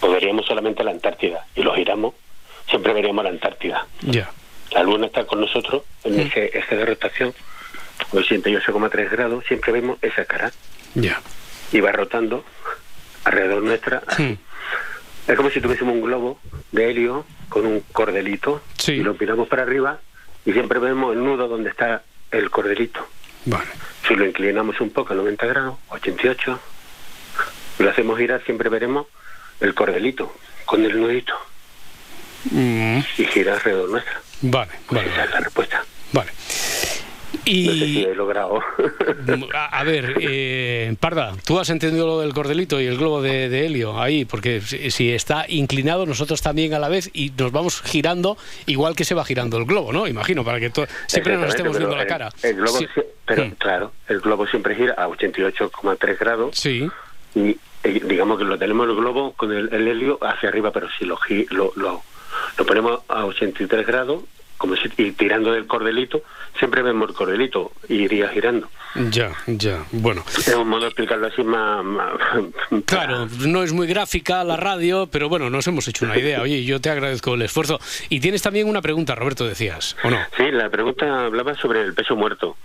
Speaker 21: pues veríamos solamente la Antártida y lo giramos, siempre veríamos la Antártida.
Speaker 1: Ya.
Speaker 21: La Luna está con nosotros en ese eje de rotación, 88,3 grados, siempre vemos esa cara
Speaker 1: Ya.
Speaker 21: y va rotando alrededor nuestra. Es como si tuviésemos un globo de helio con un cordelito y lo miramos para arriba y siempre vemos el nudo donde está el cordelito.
Speaker 1: Vale.
Speaker 21: Si lo inclinamos un poco a 90 grados, 88, y lo hacemos girar, siempre veremos el cordelito con el nudito
Speaker 1: Mm,
Speaker 21: y gira alrededor nuestra.
Speaker 1: Vale, vale.
Speaker 21: Esa es la respuesta.
Speaker 1: Vale. Y...
Speaker 21: No sé si he logrado.
Speaker 1: A, a ver, eh, Parda, tú has entendido lo del cordelito y el globo de, de helio ahí, porque si, si está inclinado, nosotros también a la vez y nos vamos girando igual que se va girando el globo, ¿no? Imagino, para que siempre nos estemos viendo la
Speaker 21: el-
Speaker 1: cara.
Speaker 21: El globo,
Speaker 1: Sí.
Speaker 21: pero claro, el globo siempre gira a 88,3 grados.
Speaker 1: Sí.
Speaker 21: Y, y digamos que lo tenemos el globo con el, el helio hacia arriba, pero si lo, lo, lo, lo ponemos a 83 grados, como si y tirando del cordelito, siempre vemos el cordelito y iría girando.
Speaker 1: Ya, ya, bueno.
Speaker 21: Es un modo de explicarlo así más... más-
Speaker 1: Claro, no es muy gráfica la radio, pero bueno, nos hemos hecho una idea. Oye, yo te agradezco el esfuerzo. Y tienes también una pregunta, Roberto, decías, ¿o no?
Speaker 21: Sí, la pregunta hablaba sobre el peso muerto.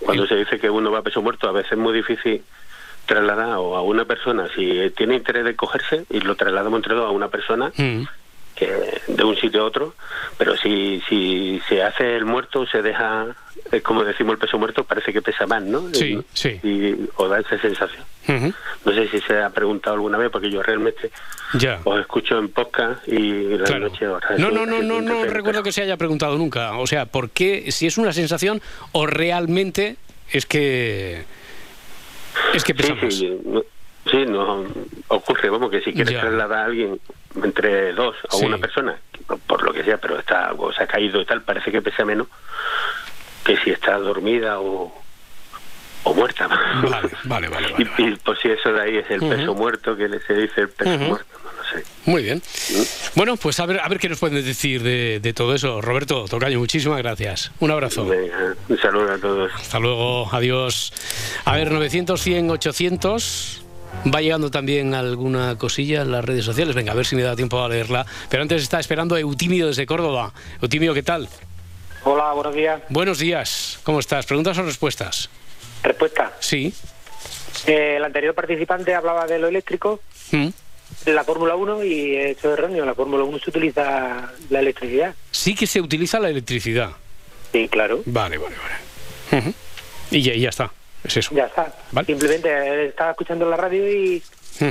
Speaker 21: Cuando se dice que uno va a peso muerto, a veces es muy difícil trasladar o a una persona, si tiene interés de cogerse, y lo trasladamos entre dos a una persona,
Speaker 1: Mm.
Speaker 21: que de un sitio a otro, pero si, si se hace el muerto, se deja, es como decimos el peso muerto, parece que pesa más, ¿no?
Speaker 1: Sí, sí.
Speaker 21: Y, o da esa sensación. No sé si se ha preguntado alguna vez, porque yo realmente
Speaker 1: Ya.
Speaker 21: os escucho en podcast y la
Speaker 1: Claro.
Speaker 21: noche ahora
Speaker 1: No, no, no, no, no recuerdo que se haya preguntado nunca. O sea, ¿por qué? Si es una sensación o realmente es que es que pesa
Speaker 21: sí, sí, no- sí, no ocurre, vamos, que si quieres
Speaker 1: Ya.
Speaker 21: trasladar a alguien entre dos a
Speaker 1: Sí.
Speaker 21: una persona, por- lo que sea, pero está o se ha caído y tal, parece que pesa menos que si está dormida o, o muerta.
Speaker 1: Vale, vale, vale.
Speaker 21: y, y por si eso de ahí es el peso muerto, que le- se dice el peso muerto, sé.
Speaker 1: Muy bien. Bueno, pues a ver, a ver qué nos pueden decir de, de todo eso. Roberto, Tocayo, muchísimas gracias. Un abrazo.
Speaker 21: Venga, un saludo a todos.
Speaker 1: Hasta luego, adiós. A ver, 900, 100, 800. Va llegando también alguna cosilla en las redes sociales. Venga, a ver si me da tiempo a leerla. Pero antes está esperando Eutimio desde Córdoba. Eutimio, ¿qué tal?
Speaker 22: Hola, buenos días.
Speaker 1: Buenos días. ¿Cómo estás? ¿Preguntas o respuestas?
Speaker 22: Respuesta.
Speaker 1: Sí.
Speaker 22: Eh, el anterior participante hablaba de lo eléctrico,
Speaker 1: Mm.
Speaker 22: La Fórmula 1, y esto es erróneo. En la Fórmula 1 se utiliza la electricidad.
Speaker 1: Sí que se utiliza la electricidad.
Speaker 22: Sí, claro.
Speaker 1: Vale, vale, vale. Y ya, ya está. Es eso.
Speaker 22: Ya está. Simplemente eh, estaba escuchando la radio y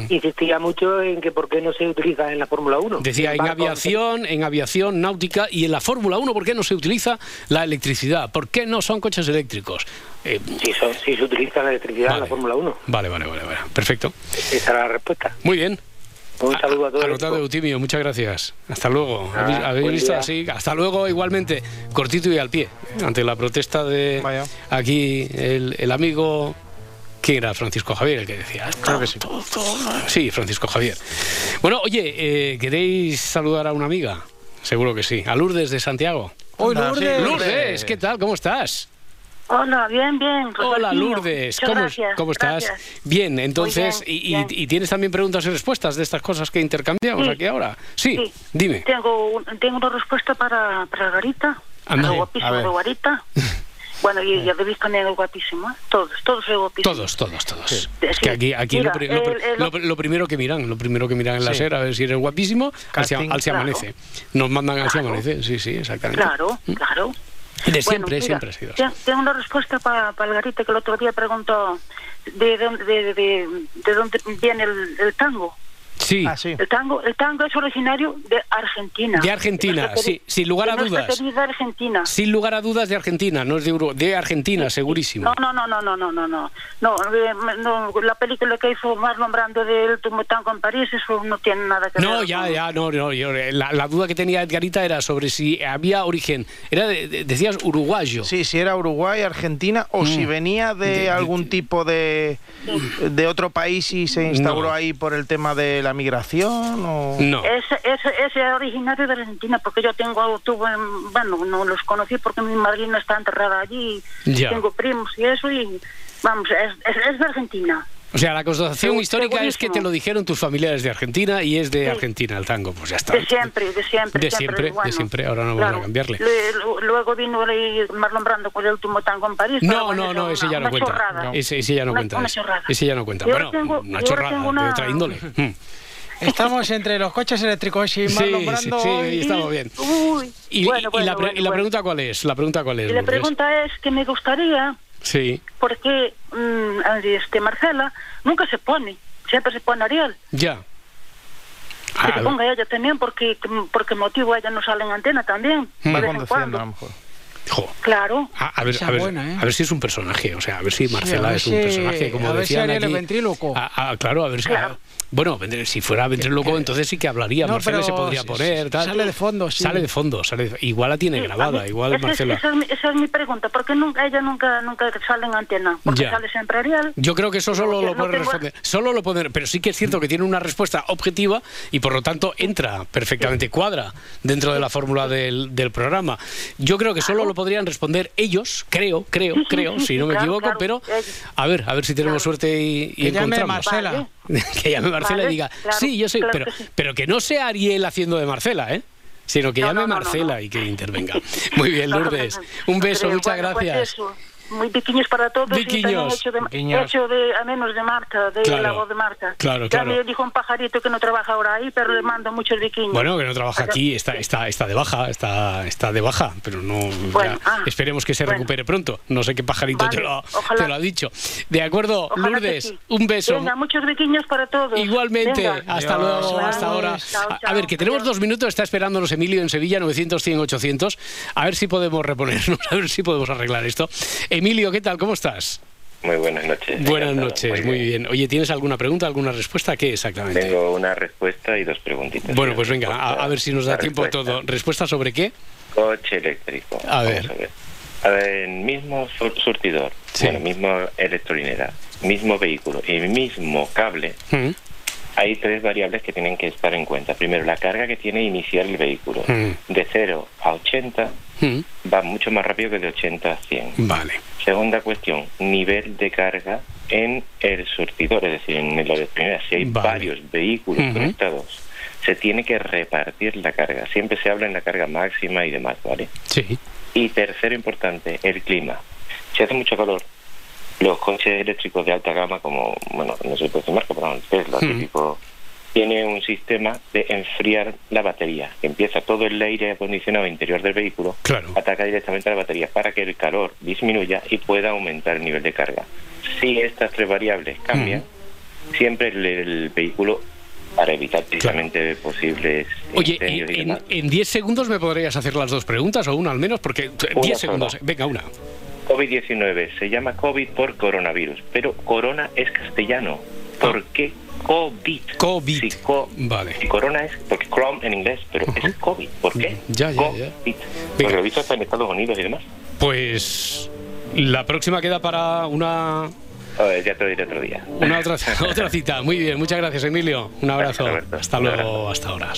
Speaker 22: insistía mucho en que por qué no se utiliza en la Fórmula 1.
Speaker 1: Decía en aviación, en aviación náutica y en la Fórmula 1, ¿por qué no se utiliza la electricidad? ¿Por qué no son coches eléctricos? Eh,
Speaker 22: Sí, son- sí se utiliza la electricidad en la Fórmula 1.
Speaker 1: vale, vale, vale, vale. Perfecto.
Speaker 22: Esa era la respuesta.
Speaker 1: Muy bien.
Speaker 22: Un saludo a todos.
Speaker 1: Anotado, Eutimio, muchas gracias. Hasta luego.
Speaker 22: Ah,
Speaker 1: ¿Habéis, visto
Speaker 22: día.
Speaker 1: así? Hasta luego, igualmente. Cortito y al pie. Ante la protesta de aquí el, el amigo. ¿Quién era? Francisco Javier, el que decía.
Speaker 9: Creo que sí.
Speaker 1: Sí, Francisco Javier. Bueno, oye, eh, ¿queréis saludar a una amiga? Seguro que sí. A Lourdes de Santiago.
Speaker 9: Hoy, Lourdes.
Speaker 1: Lourdes, ¿qué tal? ¿Cómo estás?
Speaker 23: Hola, bien, bien.
Speaker 1: Hola,
Speaker 23: Robertino.
Speaker 1: Lourdes. ¿Cómo,
Speaker 23: gracias,
Speaker 1: cómo estás?
Speaker 23: gracias.
Speaker 1: Bien, entonces,
Speaker 23: bien,
Speaker 1: y, y-
Speaker 23: bien.
Speaker 1: y tienes también preguntas y respuestas de estas cosas que intercambiamos
Speaker 23: Sí.
Speaker 1: aquí ahora? Sí, dime.
Speaker 23: Tengo, tengo una respuesta para, para Garita.
Speaker 1: Anda.
Speaker 23: Lo
Speaker 1: A
Speaker 23: guapísimo de Garita. Bueno, y ya debéis poner el guapísimo, ¿eh? Todos, todos el guapísimo.
Speaker 1: Todos, todos, todos.
Speaker 23: Sí.
Speaker 1: Es que aquí, aquí
Speaker 23: Mira,
Speaker 1: lo, pri- lo
Speaker 23: el- el-
Speaker 1: lo- lo primero que miran, lo primero que miran en la
Speaker 23: Sí.
Speaker 1: SER, a ver si eres guapísimo, al se,
Speaker 23: Casting.
Speaker 1: al se
Speaker 23: Claro.
Speaker 1: amanece. Nos mandan al se amanece, sí, sí, exactamente.
Speaker 23: Claro, claro.
Speaker 1: De
Speaker 23: Bueno,
Speaker 1: siempre,
Speaker 23: mira,
Speaker 1: siempre ha sido así.
Speaker 23: te- Tengo una respuesta para, para el Garita que el otro día preguntó de dónde, de, de- de dónde viene el, el tango.
Speaker 1: Sí.
Speaker 23: El tango, el tango es originario de Argentina.
Speaker 1: De Argentina, sí, sin lugar
Speaker 23: de
Speaker 1: a
Speaker 23: nuestra
Speaker 1: dudas.
Speaker 23: Argentina.
Speaker 1: Sin lugar a dudas de Argentina, no es de Uruguay, de Argentina, segurísimo.
Speaker 23: No, no, no, no, no, no, no, no. No, eh, no, la película que hizo Marlon Brando de El Tumbo Tango en París, eso no tiene nada que
Speaker 1: No,
Speaker 23: ver.
Speaker 1: ya, ya, no, no. yo- la, la duda que tenía Edgarita era sobre si había origen. Era, de- de- decías uruguayo.
Speaker 9: Sí, si era Uruguay, Argentina o si
Speaker 1: Mm.
Speaker 9: venía de,
Speaker 1: De- de-
Speaker 9: algún tipo de, de otro país y se instauró
Speaker 1: No.
Speaker 9: ahí por el tema de la migración o...
Speaker 23: Ese, ese, ese es originario de Argentina, porque yo tengo, tuve, bueno, no los conocí porque mi madrina está enterrada allí,
Speaker 1: Ya.
Speaker 23: tengo primos y eso, y vamos, es, es, es de Argentina.
Speaker 1: O sea, la constatación
Speaker 23: Segu-
Speaker 1: histórica es que te lo dijeron tus familiares de Argentina y es de Argentina el tango. Pues ya está.
Speaker 23: De siempre, de siempre.
Speaker 1: De siempre,
Speaker 23: bueno,
Speaker 1: de siempre. Ahora no
Speaker 23: claro.
Speaker 1: van a cambiarle.
Speaker 23: Le- lu- luego vino Marlon Brando con el último tango en París.
Speaker 1: No, no, no,
Speaker 23: es
Speaker 1: ese ya no cuenta. Ese, ya no cuenta. ese. ya no cuenta. Bueno,
Speaker 23: tengo-
Speaker 1: una chorrada
Speaker 23: tengo una-
Speaker 1: de otra índole. Mm.
Speaker 10: Estamos entre los coches eléctricos y Marlon
Speaker 1: sí,
Speaker 10: Brando
Speaker 1: sí,
Speaker 10: y-
Speaker 1: estamos bien.
Speaker 23: Uy,
Speaker 1: Y,
Speaker 23: bueno,
Speaker 1: y
Speaker 23: bueno,
Speaker 1: la, pre-
Speaker 23: bueno,
Speaker 1: y la
Speaker 23: bueno.
Speaker 1: pregunta cuál es? La pregunta cuál es?
Speaker 23: Y la
Speaker 1: Lourdes?
Speaker 23: pregunta es que me gustaría,
Speaker 1: Sí,
Speaker 23: porque mm, este Marcela nunca se pone, siempre se pone Ariel.
Speaker 1: ya.
Speaker 23: Que se
Speaker 1: Ah,
Speaker 23: ponga ella también, porque porque motivo ella no sale en antena también.
Speaker 1: Va
Speaker 23: de vez en
Speaker 1: conduciendo,
Speaker 23: cuando.
Speaker 1: a lo mejor. Jo.
Speaker 23: Claro.
Speaker 1: A, a ver, a, ver,
Speaker 10: buena, ¿eh?
Speaker 1: a ver si es un personaje, o sea, a ver si Marcela
Speaker 10: ver
Speaker 1: es un personaje, como
Speaker 10: a ver
Speaker 1: decían aquí.
Speaker 10: ventríloco.
Speaker 1: Ah, ah, claro, a ver si.
Speaker 23: Claro.
Speaker 1: Bueno, si fuera ventríloco, entonces sí que hablaría.
Speaker 10: No,
Speaker 1: Marcela se podría poner, tal.
Speaker 10: sale de fondo, sí.
Speaker 1: Sale de fondo, sale de- igual la tiene
Speaker 23: Sí,
Speaker 1: grabada,
Speaker 23: mí-
Speaker 1: igual
Speaker 23: esa, es-
Speaker 1: Marcela.
Speaker 23: Esa es, mi, esa es mi pregunta, ¿por qué nunca, ella nunca, nunca sale en antena? Porque
Speaker 1: Ya.
Speaker 23: sale siempre Ariel.
Speaker 1: Yo creo que eso solo lo
Speaker 23: no
Speaker 1: puede
Speaker 23: tengo-
Speaker 1: responder. Solo lo puede, pero sí que es cierto que tiene una respuesta objetiva y por lo tanto entra perfectamente, cuadra dentro de la fórmula del, del programa. Yo creo que solo lo podrían responder ellos, creo, creo,
Speaker 23: Sí,
Speaker 1: creo,
Speaker 23: sí,
Speaker 1: si no me
Speaker 23: claro,
Speaker 1: equivoco,
Speaker 23: claro,
Speaker 1: pero
Speaker 23: ellos.
Speaker 1: a ver, a ver si tenemos suerte y, y
Speaker 10: Que llame. Marcela.
Speaker 1: que llame Marcela
Speaker 23: Vale,
Speaker 1: y diga,
Speaker 23: claro,
Speaker 1: sí, yo soy,
Speaker 23: claro
Speaker 1: pero,
Speaker 23: que sí.
Speaker 1: pero que no sea Ariel haciendo de Marcela, ¿eh? Sino que
Speaker 23: No,
Speaker 1: llame
Speaker 23: no, no, no,
Speaker 1: Marcela y que intervenga. Muy bien, Lourdes. Un beso, muchas
Speaker 23: Bueno, pues
Speaker 1: gracias.
Speaker 23: eso, muy piquiños para todos y también hecho de, hecho de a menos de Marta, de
Speaker 1: Claro.
Speaker 23: la voz de Marta.
Speaker 1: Claro,
Speaker 23: Ya
Speaker 1: claro.
Speaker 23: me dijo un pajarito que no trabaja ahora ahí, pero le mando muchos piquiños.
Speaker 1: Bueno, que no trabaja aquí, está, está, está de baja, está, está de baja, pero no.
Speaker 23: Bueno,
Speaker 1: ya,
Speaker 23: ah,
Speaker 1: esperemos que se
Speaker 23: bueno.
Speaker 1: recupere pronto. No sé qué pajarito te,
Speaker 23: Vale,
Speaker 1: lo,
Speaker 23: ojalá.
Speaker 1: te lo ha dicho. De acuerdo,
Speaker 23: Ojalá
Speaker 1: Lourdes,
Speaker 23: sí.
Speaker 1: un beso.
Speaker 23: Venga, muchos piquiños para todos.
Speaker 1: Igualmente,
Speaker 23: Venga.
Speaker 1: hasta luego, hasta ahora.
Speaker 23: Chao,
Speaker 1: A-
Speaker 23: chao.
Speaker 1: A ver, que tenemos dos minutos, está esperándonos Emilio en Sevilla, 900, 100, 800. A ver si podemos reponernos, a ver si podemos arreglar esto. Emilio, ¿qué tal? ¿Cómo estás?
Speaker 24: Muy buenas noches.
Speaker 1: Buenas noches, muy bien. Oye, ¿tienes alguna pregunta, alguna respuesta? ¿Qué exactamente?
Speaker 24: Tengo una respuesta y dos preguntitas.
Speaker 1: Bueno, pues venga, a, a ver si nos da tiempo
Speaker 24: respuesta.
Speaker 1: todo. ¿Respuesta sobre qué?
Speaker 24: Coche eléctrico.
Speaker 1: A
Speaker 24: Vamos
Speaker 1: ver.
Speaker 24: A ver, A ver, mismo sur- surtidor, bueno, mismo electrolinera, mismo vehículo y mismo cable,
Speaker 1: Mm,
Speaker 24: hay tres variables que tienen que estar en cuenta. Primero, la carga que tiene inicial el vehículo.
Speaker 1: mm,
Speaker 24: De 0 a 80
Speaker 1: mm.
Speaker 24: va mucho más rápido que de 80 a 100.
Speaker 1: Vale.
Speaker 24: Segunda cuestión, nivel de carga en el surtidor, es decir, en la electrolinera. Si hay
Speaker 1: Vale.
Speaker 24: varios vehículos conectados, se tiene que repartir la carga. Siempre se habla en la carga máxima y demás, ¿vale?
Speaker 1: Sí.
Speaker 24: Y tercero importante, el clima. Si hace mucho calor, los coches eléctricos de alta gama, como, bueno, no sé si marca, pero Tesla,
Speaker 1: Hmm.
Speaker 24: típico, tiene un sistema de enfriar la batería. que Empieza todo el aire acondicionado interior del vehículo, ataca directamente a la batería para que el calor disminuya y pueda aumentar el nivel de carga. Si estas tres variables cambian, siempre el, el vehículo, para evitar precisamente posibles
Speaker 1: Oye, en-
Speaker 24: demás,
Speaker 1: en 10 segundos me podrías hacer las dos preguntas, o una al menos, porque 10
Speaker 24: Una
Speaker 1: segundos.
Speaker 24: sola.
Speaker 1: Venga, una.
Speaker 24: COVID-19 se llama COVID por coronavirus, pero corona es castellano. ¿Por qué COVID?
Speaker 1: COVID.
Speaker 24: Co-
Speaker 1: Vale.
Speaker 24: si corona es, porque Chrome en inglés, pero es COVID. ¿Por qué?
Speaker 1: Ya, ya, ya.
Speaker 24: COVID. Porque lo visto está en Estados Unidos y demás.
Speaker 1: Pues la próxima queda para una,
Speaker 24: Eh, ya te lo diré otro día.
Speaker 1: una otra, otra cita. Muy bien, muchas gracias, Emilio. Un abrazo. Hasta luego, hasta ahora.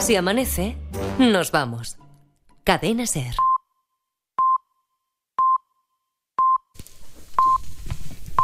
Speaker 8: Si amanece, nos vamos. Cadena Ser.